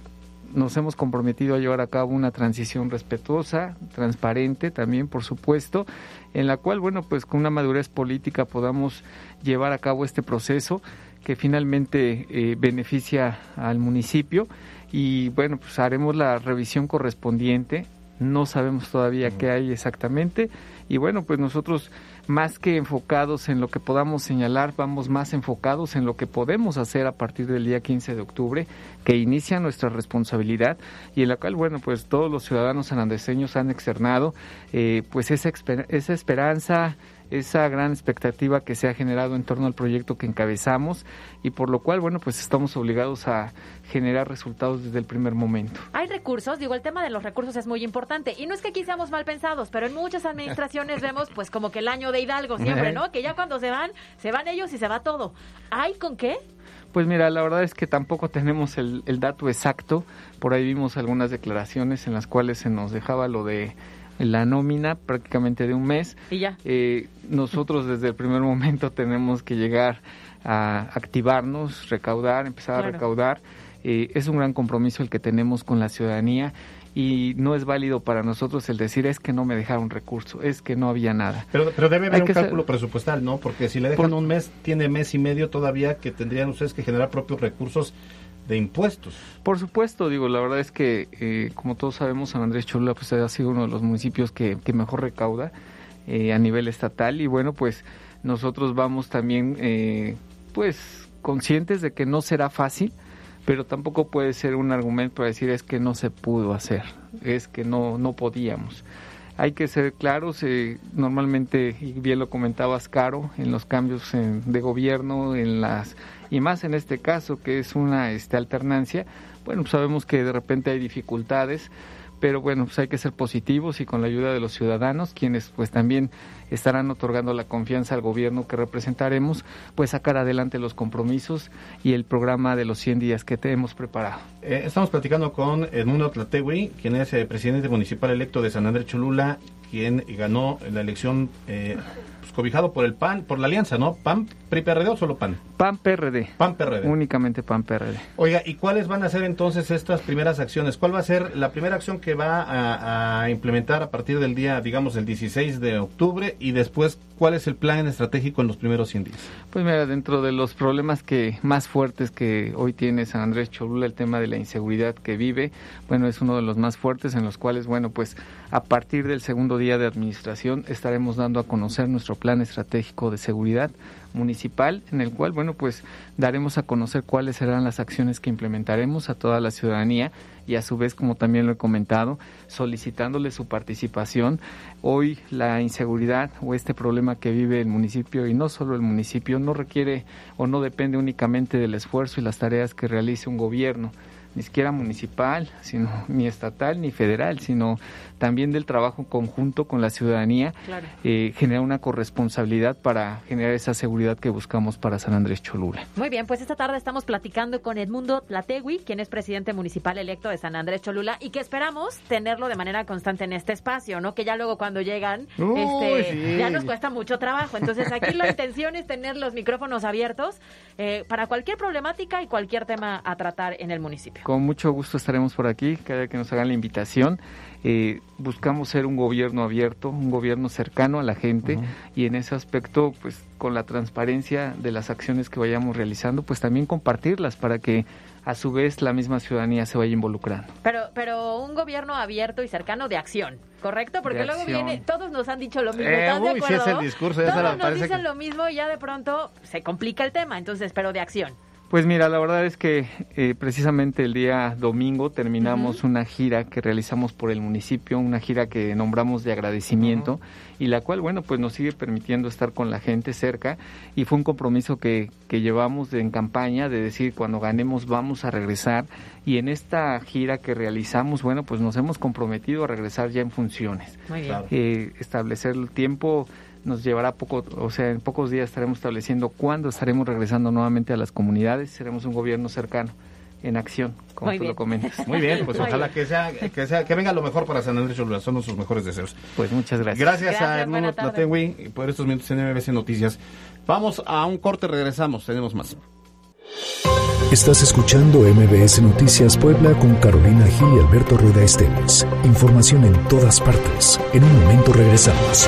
S16: nos hemos comprometido a llevar a cabo una transición respetuosa, transparente también, por supuesto, en la cual, bueno, pues con una madurez política podamos llevar a cabo este proceso que finalmente eh, beneficia al municipio. Y bueno, pues haremos la revisión correspondiente. No sabemos todavía qué hay exactamente. Y bueno, pues nosotros más que enfocados en lo que podamos señalar, vamos más enfocados en lo que podemos hacer a partir del día 15 de octubre, que inicia nuestra responsabilidad y en la cual, bueno, pues todos los ciudadanos sanandeseños han externado eh, pues esa, esa esperanza, esa gran expectativa que se ha generado en torno al proyecto que encabezamos y por lo cual, bueno, pues estamos obligados a generar resultados desde el primer momento.
S3: Hay recursos, digo, el tema de los recursos es muy importante. Y no es que aquí seamos mal pensados, pero en muchas administraciones vemos pues como que el año de Hidalgo siempre, ¿no? Que ya cuando se van, se van ellos y se va todo. ¿Hay con qué?
S16: Pues mira, la verdad es que tampoco tenemos el, el dato exacto. Por ahí vimos algunas declaraciones en las cuales se nos dejaba lo de la nómina prácticamente de un mes.
S3: Y ya.
S16: Eh, nosotros desde el primer momento tenemos que llegar a activarnos, recaudar, empezar
S3: Claro.
S16: a recaudar. Eh, es un gran compromiso el que tenemos con la ciudadanía y no es válido para nosotros el decir es que no me dejaron recurso, es que no había nada.
S2: Pero, pero debe haber
S16: Hay
S2: un
S16: ser-
S2: cálculo presupuestal, ¿no? Porque si le dejan un mes, tiene mes y medio todavía que tendrían ustedes que generar propios recursos de impuestos.
S16: Por supuesto, digo, la verdad es que, eh, como todos sabemos, San Andrés Cholula pues, ha sido uno de los municipios que, que mejor recauda eh, a nivel estatal y bueno, pues nosotros vamos también, eh, pues, conscientes de que no será fácil, pero tampoco puede ser un argumento para decir es que no se pudo hacer, es que no, no podíamos. Hay que ser claros, eh, normalmente, y bien lo comentabas, Caro, en los cambios en- de gobierno, en las y más en este caso que es una este, alternancia, bueno, pues sabemos que de repente hay dificultades, pero bueno, pues hay que ser positivos y con la ayuda de los ciudadanos, quienes pues también estarán otorgando la confianza al gobierno que representaremos, pues sacar adelante los compromisos y el programa de los 100 días que te hemos preparado.
S2: Eh, estamos platicando con Edmundo Tlategui, quien es eh, presidente municipal electo de San Andrés Cholula, quien ganó la elección eh, cobijado por el PAN, por la alianza, ¿no? ¿PAN, PRI, PRD o solo PAN?
S16: PAN, PRD.
S2: PAN, PRD.
S16: Únicamente PAN, PRD.
S2: Oiga, ¿y cuáles van a ser entonces estas primeras acciones? ¿Cuál va a ser la primera acción que va a, a implementar a partir del día, digamos, el 16 de octubre y después cuál es el plan estratégico en los primeros 100 días?
S16: Pues mira, dentro de los problemas que más fuertes que hoy tiene San Andrés Cholula, el tema de la inseguridad que vive, bueno, es uno de los más fuertes en los cuales, bueno, pues a partir del segundo día de administración estaremos dando a conocer nuestro plan estratégico de seguridad municipal en el cual, bueno, pues daremos a conocer cuáles serán las acciones que implementaremos a toda la ciudadanía y a su vez, como también lo he comentado, solicitándole su participación. Hoy la inseguridad o este problema que vive el municipio y no solo el municipio no requiere o no depende únicamente del esfuerzo y las tareas que realice un gobierno, ni siquiera municipal, sino ni estatal ni federal, sino también del trabajo conjunto con la ciudadanía,
S3: Claro.
S16: eh, genera una corresponsabilidad para generar esa seguridad que buscamos para San Andrés Cholula.
S3: Muy bien, pues esta tarde estamos platicando con Edmundo Tlategui, quien es presidente municipal electo de San Andrés Cholula y que esperamos tenerlo de manera constante en este espacio, ¿no? Que ya luego cuando llegan,
S2: Uy,
S3: este,
S2: sí.
S3: ya nos cuesta mucho trabajo. Entonces aquí la intención es tener los micrófonos abiertos eh, para cualquier problemática y cualquier tema a tratar en el municipio.
S16: Con mucho gusto estaremos por aquí, cada vez que nos hagan la invitación. Eh, buscamos ser un gobierno abierto, un gobierno cercano a la gente y en ese aspecto, pues con la transparencia de las acciones que vayamos realizando, pues también compartirlas para que a su vez la misma ciudadanía se vaya involucrando.
S3: Pero, pero un gobierno abierto y cercano de acción, ¿correcto? Porque
S16: De
S3: luego
S16: acción.
S3: viene, todos nos han dicho lo mismo,
S2: Eh,
S3: ¿estás de
S2: uy, sí
S3: acuerdo?
S2: es el discurso, ya se
S3: todos
S2: la-
S3: nos dicen
S2: que-
S3: lo mismo y ya de pronto se complica el tema, entonces, pero de acción.
S16: Pues mira, la verdad es que eh, precisamente el día domingo terminamos una gira que realizamos por el municipio, una gira que nombramos de agradecimiento y la cual, bueno, pues nos sigue permitiendo estar con la gente cerca y fue un compromiso que, que llevamos de- en campaña de decir cuando ganemos vamos a regresar y en esta gira que realizamos, bueno, pues nos hemos comprometido a regresar ya en funciones.
S3: Muy bien.
S16: Eh, establecer el tiempo nos llevará poco, o sea, en pocos días estaremos estableciendo cuándo estaremos regresando nuevamente a las comunidades, seremos un gobierno cercano, en acción, como
S2: Muy
S16: tú
S2: bien.
S16: lo comentas.
S2: Muy bien, pues ojalá que sea, que sea, que venga lo mejor para San Andrés Cholula, son nuestros mejores deseos.
S16: Pues muchas gracias.
S2: Gracias, a
S3: Gracias, tarde.
S2: Tlategui por estos minutos en MBC Noticias. Vamos a un corte, regresamos, tenemos más.
S1: Estás escuchando MBS Noticias Puebla con Carolina Gil y Alberto Rueda Esteves. Información en todas partes. En un momento regresamos.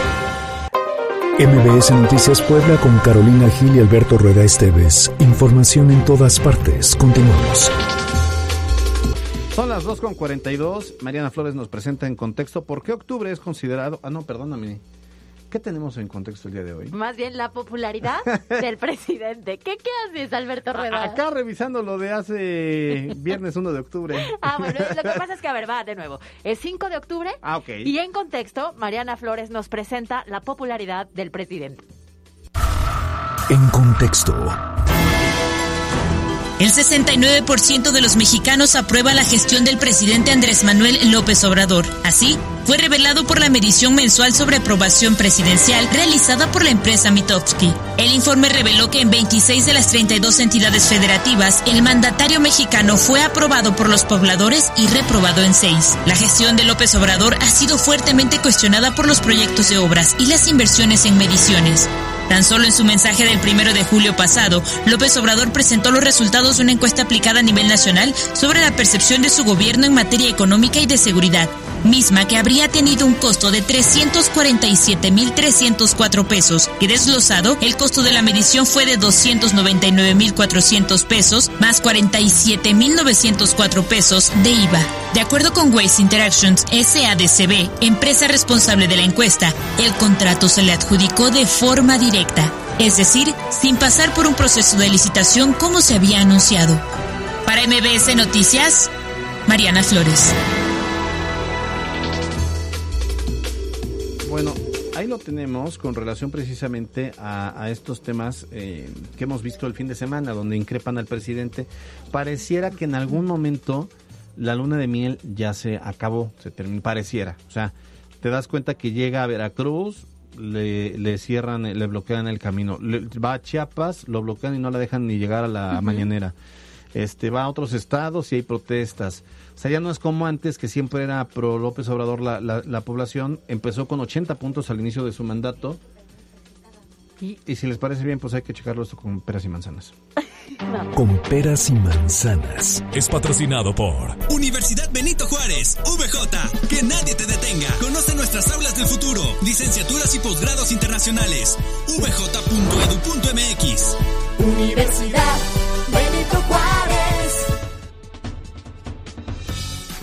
S1: MBS Noticias Puebla con Carolina Gil y Alberto Rueda Esteves. Información en todas partes. Continuamos.
S2: Son las 2.42. Mariana Flores nos presenta en contexto por qué octubre es considerado. Ah, no, perdóname. ¿Qué tenemos en contexto el día de hoy?
S3: Más bien la popularidad del presidente. ¿Qué, qué haces, Alberto Rueda?
S2: Acá revisando lo de hace viernes 1 de octubre.
S3: Ah, bueno, lo que pasa es que, a ver, va de nuevo. Es 5 de octubre
S2: Ah, ok.
S3: y en contexto, Mariana Flores nos presenta la popularidad del presidente.
S1: En contexto.
S17: El 69% de los mexicanos aprueba la gestión del presidente Andrés Manuel López Obrador. Así, fue revelado por la medición mensual sobre aprobación presidencial realizada por la empresa Mitofsky. El informe reveló que en 26 de las 32 entidades federativas, el mandatario mexicano fue aprobado por los pobladores y reprobado en 6. La gestión de López Obrador ha sido fuertemente cuestionada por los proyectos de obras y las inversiones en mediciones. Tan solo en su mensaje del primero de julio pasado, López Obrador presentó los resultados de una encuesta aplicada a nivel nacional sobre la percepción de su gobierno en materia económica y de seguridad, misma que habría tenido un costo de 347.304 pesos, que desglosado, el costo de la medición fue de 299.400 pesos, más 47.904 pesos de IVA. De acuerdo con Waste Interactions SADCB, empresa responsable de la encuesta, el contrato se le adjudicó de forma directa, es decir, sin pasar por un proceso de licitación como se había anunciado. Para MBS Noticias, Mariana Flores.
S2: Bueno, ahí lo tenemos con relación precisamente a, estos temas eh, que hemos visto el fin de semana, donde increpan al presidente. Pareciera que en algún momento la luna de miel ya se acabó, se terminó, pareciera. O sea, te das cuenta que llega a Veracruz, le, cierran, le bloquean el camino. va a Chiapas, lo bloquean y no la dejan ni llegar a la mañanera. Este, va a otros estados y hay protestas. O sea, ya no es como antes, que siempre era pro López Obrador la, la, población. Empezó con 80 puntos al inicio de su mandato. Y, y si les parece bien, pues hay que checarlo esto con peras y manzanas.
S1: Con peras y manzanas.
S4: Es patrocinado por
S5: Universidad Benito Juárez, VJ. Que nadie te detenga. Conoce nuestras aulas del futuro, licenciaturas y posgrados internacionales. vj.edu.mx.
S3: Universidad Benito Juárez.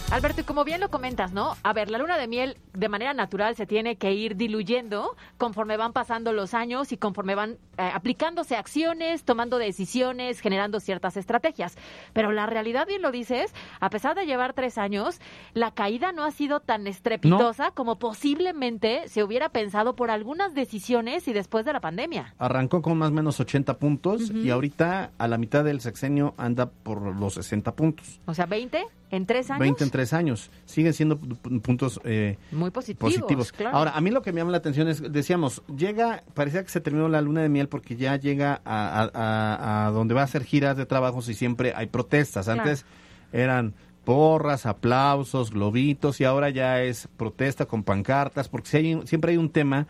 S3: Alberto, y como bien lo comentas, ¿no? A ver, la luna de miel de manera natural se tiene que ir diluyendo conforme van pasando los años y conforme van eh, aplicándose acciones, tomando decisiones, generando ciertas estrategias. Pero la realidad, bien lo dices, a pesar de llevar tres años, la caída no ha sido tan estrepitosa como posiblemente se hubiera pensado por algunas decisiones y después de la pandemia.
S2: Arrancó con más o menos 80 puntos y ahorita a la mitad del sexenio anda por los 60 puntos.
S3: O sea, 20 en tres años.
S2: 20 en tres años. Siguen siendo puntos eh,
S3: muy positivos.
S2: Ahora, a mí lo que me llama la atención es, decíamos, llega, parecía que se terminó la luna de miel porque ya llega a, donde va a hacer giras de trabajos y siempre hay protestas. Antes eran porras, aplausos, globitos y ahora ya es protesta con pancartas porque siempre hay un tema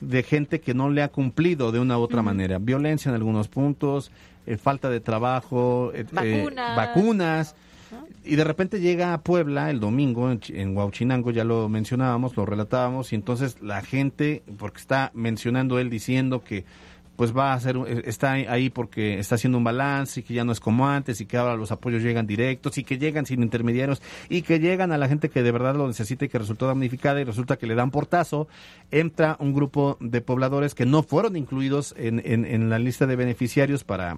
S2: de gente que no le ha cumplido de una u otra manera. Violencia en algunos puntos, eh, falta de trabajo,
S3: eh, vacunas.
S2: vacunas y de repente llega a Puebla el domingo en, en Huauchinango, ya lo mencionábamos, lo relatábamos, y entonces la gente, porque está mencionando él diciendo que pues va a hacer, está ahí porque está haciendo un balance y que ya no es como antes y que ahora los apoyos llegan directos y que llegan sin intermediarios y que llegan a la gente que de verdad lo necesita y que resultó damnificada y resulta que le dan portazo, entra un grupo de pobladores que no fueron incluidos en, en, la lista de beneficiarios para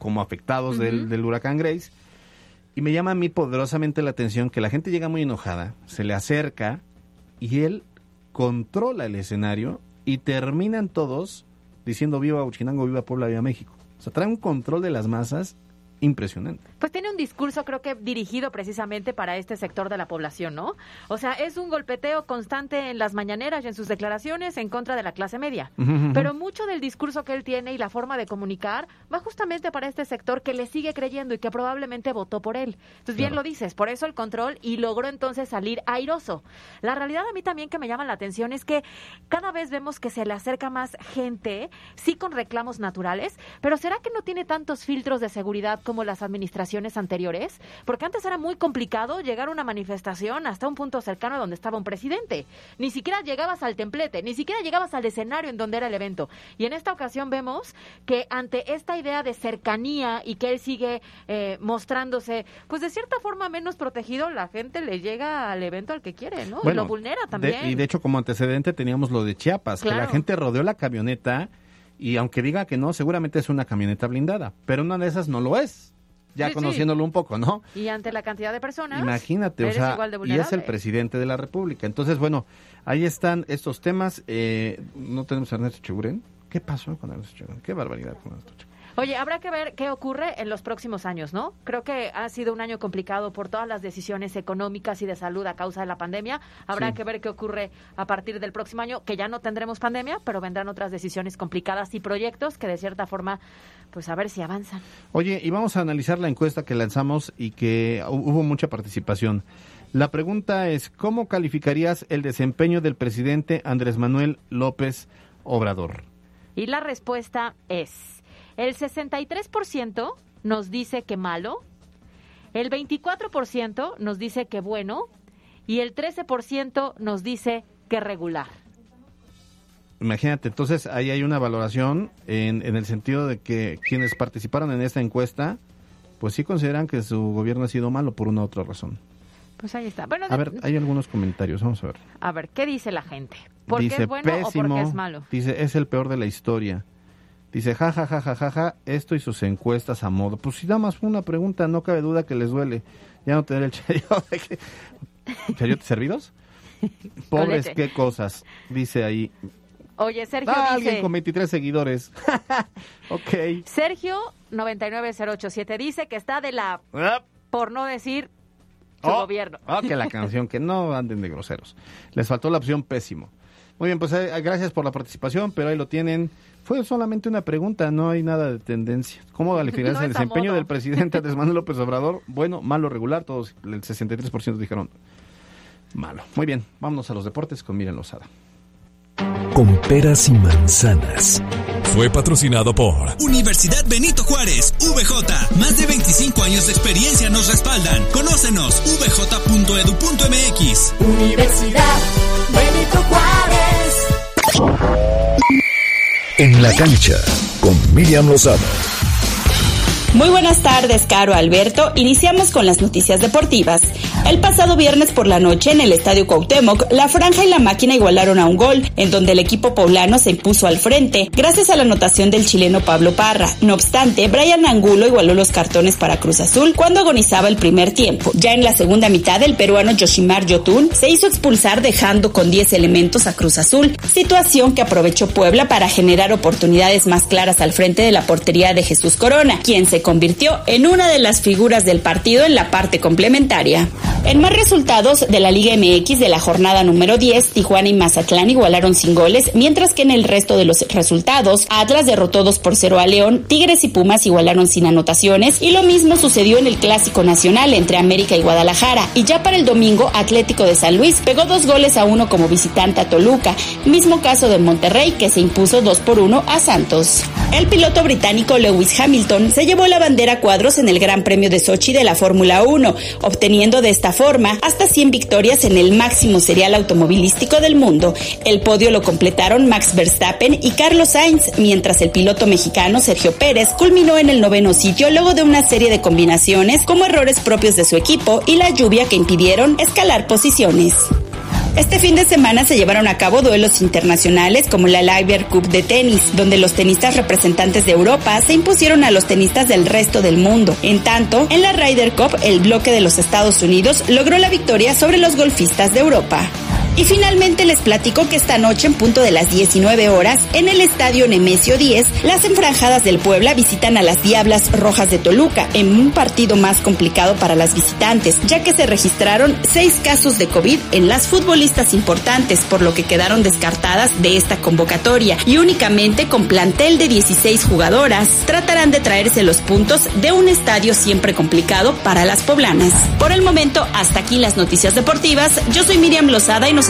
S2: como afectados del, del huracán Grace y me llama a mí poderosamente la atención que la gente llega muy enojada, se le acerca y él controla el escenario y terminan todos diciendo viva Uchinango, viva Puebla, viva México. O sea, trae un control de las masas impresionante.
S3: Pues tiene un discurso, creo que dirigido precisamente para este sector de la población, ¿no? O sea, es un golpeteo constante en las mañaneras y en sus declaraciones en contra de la clase media. Pero mucho del discurso que él tiene y la forma de comunicar va justamente para este sector que le sigue creyendo y que probablemente votó por él. Entonces, bien lo dices, por eso el control y logró entonces salir airoso. La realidad a mí también que me llama la atención es que cada vez vemos que se le acerca más gente, sí con reclamos naturales, pero ¿será que no tiene tantos filtros de seguridad como las administraciones anteriores? Porque antes era muy complicado llegar a una manifestación hasta un punto cercano a donde estaba un presidente. Ni siquiera llegabas al templete, ni siquiera llegabas al escenario en donde era el evento. Y en esta ocasión vemos que ante esta idea de cercanía y que él sigue eh, mostrándose, pues de cierta forma menos protegido, la gente le llega al evento al que quiere, ¿no? y lo vulnera también.
S2: y de hecho, como antecedente teníamos lo de Chiapas, que la gente rodeó la camioneta y aunque diga que no, seguramente es una camioneta blindada, pero una de esas no lo es. Ya conociéndolo un poco, ¿no?
S3: Y ante la cantidad de personas.
S2: Imagínate, o sea, y es el presidente de la República. Entonces, bueno, ahí están estos temas. Eh, no tenemos a Ernesto Cheguren. ¿Qué pasó con Ernesto Cheguren? Qué barbaridad con Ernesto Cheguren.
S3: Oye, habrá que ver qué ocurre en los próximos años, ¿no? Creo que ha sido un año complicado por todas las decisiones económicas y de salud a causa de la pandemia. Habrá que ver qué ocurre a partir del próximo año, que ya no tendremos pandemia, pero vendrán otras decisiones complicadas y proyectos que de cierta forma, pues a ver si avanzan.
S2: Oye, y vamos a analizar la encuesta que lanzamos y que hubo mucha participación. La pregunta es, ¿cómo calificarías el desempeño del presidente Andrés Manuel López Obrador?
S3: Y la respuesta es el 63% nos dice que malo, el 24% nos dice que bueno y el 13% nos dice que regular.
S2: Imagínate, entonces ahí hay una valoración en, en el sentido de que quienes participaron en esta encuesta, pues sí consideran que su gobierno ha sido malo por una u otra razón.
S3: Pues ahí está.
S2: a ver, hay algunos comentarios, vamos a ver.
S3: A ver, ¿qué dice la gente? ¿Por qué es bueno o por qué es malo?
S2: Dice, es el peor de la historia. Dice, ja, ja, ja, ja, ja, ja, esto y sus encuestas a modo. Pues si da más una pregunta, no cabe duda que les duele. Ya no tener el chayote. ¿Chayotes servidos? Pobres, qué cosas. Dice ahí.
S3: Oye, Sergio
S2: Ah,
S3: dice...
S2: alguien con 23 seguidores. ok.
S3: Sergio 99087 dice que está de la... Por no decir su
S2: Oh,
S3: gobierno.
S2: oh, que la canción, que no anden de groseros. Les faltó la opción pésimo. Muy bien, pues eh, gracias por la participación, pero ahí lo tienen. Fue solamente una pregunta, no hay nada de tendencia. ¿Cómo calificarás
S3: No
S2: el desempeño
S3: modo.
S2: del presidente Andrés Manuel López Obrador? Bueno, malo, regular, todos, el 63% dijeron malo. Muy bien, vámonos a los deportes con Miren Lozada.
S1: Con peras y manzanas.
S4: Fue patrocinado por
S5: Universidad Benito Juárez, VJ. Más de 25 años de experiencia nos respaldan. Conócenos, vj.edu.mx.
S18: Universidad Benito Juárez.
S1: En la cancha con Miriam Lozada.
S19: Muy buenas tardes, Caro Alberto. Iniciamos con las noticias deportivas. El pasado viernes por la noche en el Estadio Cuauhtémoc, la franja y la máquina igualaron a un gol, en donde el equipo poblano se impuso al frente, gracias a la anotación del chileno Pablo Parra. No obstante, Brian Angulo igualó los cartones para Cruz Azul cuando agonizaba el primer tiempo. Ya en la segunda mitad, el peruano Yoshimar Yotun se hizo expulsar dejando con 10 elementos a Cruz Azul, situación que aprovechó Puebla para generar oportunidades más claras al frente de la portería de Jesús Corona, quien convirtió en una de las figuras del partido en la parte complementaria. En más resultados de la Liga MX de la jornada número 10, Tijuana y Mazatlán igualaron sin goles, mientras que en el resto de los resultados, Atlas derrotó 2 por 0 a León, Tigres y Pumas igualaron sin anotaciones, y lo mismo sucedió en el Clásico Nacional entre América y Guadalajara. Y ya para el domingo, Atlético de San Luis pegó dos goles a uno como visitante a Toluca, mismo caso de Monterrey que se impuso 2 por 1 a Santos. El piloto británico Lewis Hamilton se llevó la bandera cuadros en el Gran Premio de Sochi de la Fórmula 1, obteniendo de esta forma hasta 100 victorias en el máximo serial automovilístico del mundo. El podio lo completaron Max Verstappen y Carlos Sainz, mientras el piloto mexicano Sergio Pérez culminó en el noveno sitio luego de una serie de combinaciones como errores propios de su equipo y la lluvia que impidieron escalar posiciones. Este fin de semana se llevaron a cabo duelos internacionales como la Liver Cup de tenis, donde los tenistas representantes de Europa se impusieron a los tenistas del resto del mundo. En tanto, en la Ryder Cup, el bloque de los Estados Unidos logró la victoria sobre los golfistas de Europa. Y finalmente les platico que esta noche en punto de las 19 horas en el estadio Nemesio 10, las enfranjadas del Puebla visitan a las Diablas Rojas de Toluca en un partido más complicado para las visitantes, ya que se registraron seis casos de COVID en las futbolistas importantes, por lo que quedaron descartadas de esta convocatoria y únicamente con plantel de 16 jugadoras tratarán de traerse los puntos de un estadio siempre complicado para las poblanas. Por el momento, hasta aquí las noticias deportivas. Yo soy Miriam Lozada y nos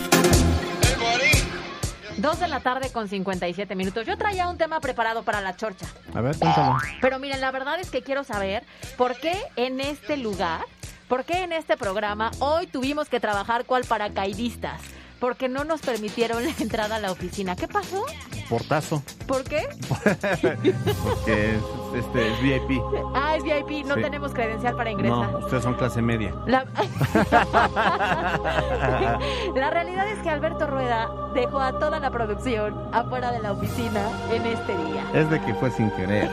S3: De la tarde con 57 minutos. Yo traía un tema preparado para la chorcha.
S2: A ver, cuéntalo.
S3: Pero miren, la verdad es que quiero saber por qué en este lugar, por qué en este programa hoy tuvimos que trabajar cual paracaidistas. Porque no nos permitieron la entrada a la oficina. ¿Qué pasó?
S2: Portazo.
S3: ¿Por qué?
S2: Porque es, este, es VIP.
S3: Ah, es VIP, no
S2: Sí.
S3: tenemos credencial para ingresar.
S2: No, ustedes son clase media.
S3: La... la realidad es que Alberto Rueda dejó a toda la producción afuera de la oficina en este día.
S2: Es de que fue sin querer.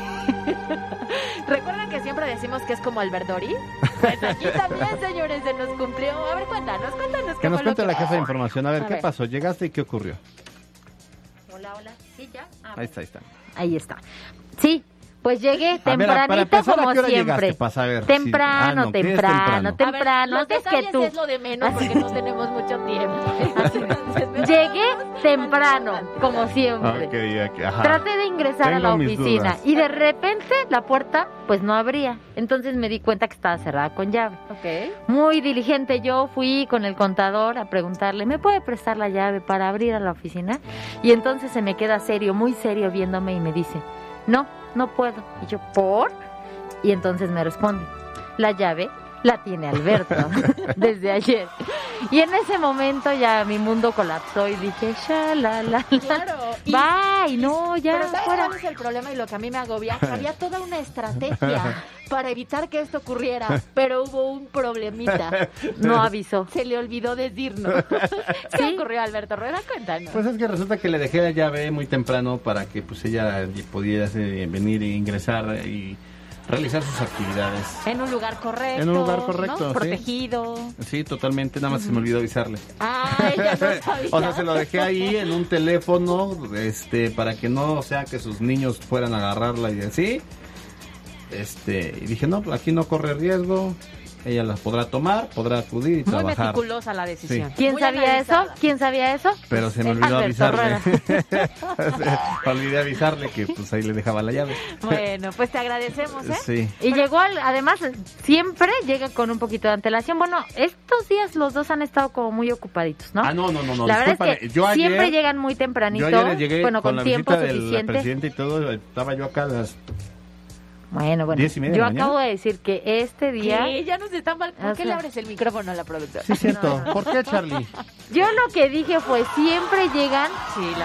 S3: ¿Recuerdan que siempre decimos que es como Albertori? Pues aquí también, señores, se nos cumplió. A ver, cuéntanos, cuéntanos qué
S2: Que nos cuente
S3: que
S2: la jefa de información. A ver,
S3: A
S2: ¿qué
S3: ver.
S2: pasó? ¿Llegaste y qué ocurrió?
S3: Hola, hola. Sí, ya. Ah,
S2: Ahí está, ahí está.
S3: Ahí está. Sí, pues llegué
S2: A ver, para
S3: tempranito
S2: empezar, ¿a
S3: como
S2: qué hora
S3: siempre.
S2: llegaste? Para saber si-
S3: Temprano,
S2: Ah, no, ¿qué es
S3: temprano,
S2: temprano?
S3: temprano,
S20: los
S3: antes que tú.
S20: es lo de menos porque no tenemos mucho tiempo.
S3: Llegué temprano, como siempre.
S2: Ok, ok, ajá.
S3: Traté de ingresar a la oficina y de repente la puerta pues no abría. Entonces me di cuenta que estaba cerrada con llave. Muy diligente yo fui con el contador a preguntarle, ¿me puede prestar la llave para abrir a la oficina? Y entonces se me queda serio, muy serio viéndome y me dice, no, no puedo. Y yo, ¿por? Y entonces me responde, la llave la tiene Alberto desde ayer. Y en ese momento ya mi mundo colapsó y dije, ya, la, la, la.
S20: Claro,
S3: Bye, no, ya. Pero ¿sabes cuál es el problema y lo que a mí me agobia? Había toda una estrategia para evitar que esto ocurriera, pero hubo un problemita. No avisó. Se le olvidó decirnos. ¿Qué ocurrió, Alberto Rueda? Cuéntanos.
S2: Pues es que resulta que le dejé la llave muy temprano para que pues ella pudiera venir e ingresar y realizar sus actividades.
S3: En un lugar correcto.
S2: En un lugar correcto.
S3: Protegido.
S2: Sí, totalmente. Nada más se me olvidó avisarle.
S3: Ah, ella no sabía.
S2: o sea, se lo dejé ahí en un teléfono este, para que no sea que sus niños fueran a agarrarla y así. Este, y dije, no, aquí no corre riesgo ella las podrá tomar, podrá acudir y
S3: Muy
S2: trabajar.
S3: meticulosa la decisión.
S20: ¿Quién sabía eso? ¿Quién sabía eso?
S2: Pero se me olvidó avisarle. me olvidé avisarle que pues ahí le dejaba la llave.
S3: Bueno, pues te agradecemos, ¿eh?
S2: Sí.
S20: Y llegó, además, siempre llega con un poquito de antelación. Bueno, estos días los dos han estado como muy ocupaditos, ¿no?
S2: Ah, no, no, no. no
S20: la verdad es que yo ayer, siempre llegan muy tempranito.
S2: Yo ayer llegué
S20: bueno, con,
S2: con
S20: tiempo suficiente.
S2: Del presidente y todo, estaba yo acá a las
S20: bueno, bueno. yo acabo de decir que este día.
S3: ¿Qué? Ya nos está mal. ¿Por qué le abres el micrófono a la productora?
S2: Sí, cierto. ¿Por qué, Charlie?
S20: Yo lo que dije fue: siempre llegan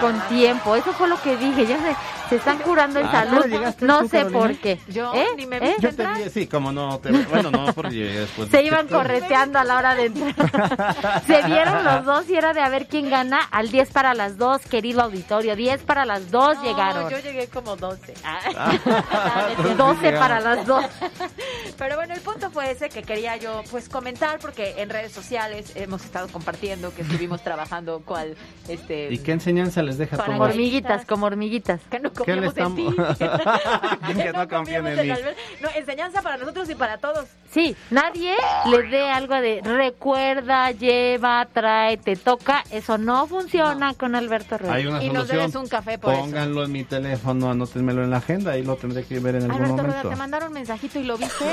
S20: con tiempo. Eso fue lo que dije. Ya se, se están curando en
S2: ah,
S20: salud. No sé por qué.
S3: Yo
S20: ¿Eh?
S3: ni me ¿Eh?
S2: Yo te dije, sí, como no. Te, bueno, no, porque después.
S20: Se iban correteando a la hora de entrar. se vieron los dos y era de a ver quién gana al 10 para las 2, querido auditorio. 10 para las 2 llegaron.
S3: Yo llegué como 12. Ah.
S20: 12 para las dos.
S3: Pero bueno, el punto fue ese que quería yo pues comentar porque en redes sociales hemos estado compartiendo que estuvimos trabajando cuál este
S2: ¿Y qué enseñanza les deja
S20: como hormiguitas, como hormiguitas?
S3: Que no confiamos en ti.
S2: que no confían en mí.
S3: No, enseñanza para nosotros y para todos.
S20: Sí, nadie le dé algo de recuerda, lleva, trae, te toca. Eso no funciona con Alberto.
S2: Hay una
S3: y nos debes un café por
S2: Pónganlo en mi teléfono, anótenmelo en la agenda y lo tendré que ver en algún
S3: Alberto
S2: momento.
S3: Rueda, te mandaron un mensajito y lo viste.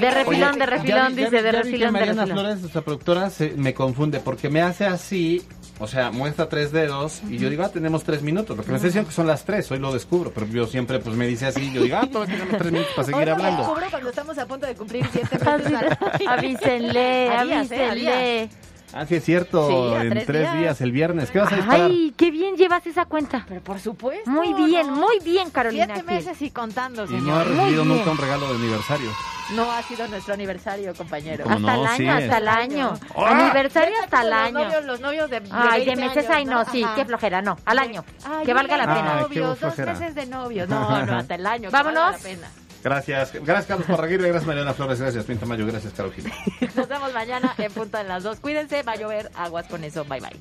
S20: De refilón, de refilón, dice, de refilón, de
S2: Mariana
S20: refilón.
S2: Flores, nuestra productora, se, me confunde porque me hace así, o sea, muestra tres dedos y yo digo, ah, tenemos tres minutos. Lo que me está diciendo que son las tres, hoy lo descubro, pero yo siempre pues me dice así, yo digo, ah, todavía tenemos tres minutos para seguir
S3: hoy
S2: hablando.
S3: Lo descubro cuando estamos a punto de cumplir siete meses.
S20: avísenle,
S3: ¿eh?
S20: avísenle.
S2: Ah, sí, es cierto,
S3: Sí,
S2: en
S3: tres
S2: tres,
S3: días.
S2: días. el viernes. ¿Qué vas a disparar?
S20: Ay, qué bien llevas esa cuenta.
S3: Pero por supuesto.
S20: Muy bien,
S3: ¿no?
S20: muy bien, Carolina.
S3: Siete
S20: Gil.
S3: meses y contando,
S2: y
S3: señor.
S2: no ha recibido nunca un regalo de aniversario.
S3: No ha sido nuestro aniversario, compañero.
S2: ¿Cómo
S20: Hasta
S2: no?
S20: el año,
S2: Sí.
S20: hasta el año.
S2: ¡Ah!
S20: Aniversario hasta el año.
S3: Los novios, los novios de, de
S20: Ay, de
S3: 20
S20: meses, ay, no,
S3: años,
S20: sí,
S3: Ajá.
S20: qué flojera, no, al año.
S3: Ay,
S20: que valga la pena.
S2: Ay, qué
S3: novios, dos meses de novios. No, no, hasta el año. que
S20: Vámonos.
S3: valga la pena.
S2: Gracias. Gracias, Carlos Parraguirre. Gracias, Mariana Flores. Gracias, Pinta Mayo. Gracias, Caro Gil.
S3: Nos vemos mañana en punto de las dos. Cuídense, va a llover, aguas con eso. Bye bye.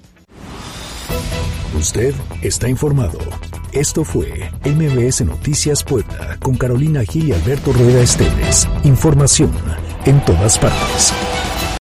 S1: Usted está informado. Esto fue MBS Noticias Puebla con Carolina Gil y Alberto Rueda Esteves. Información en todas partes.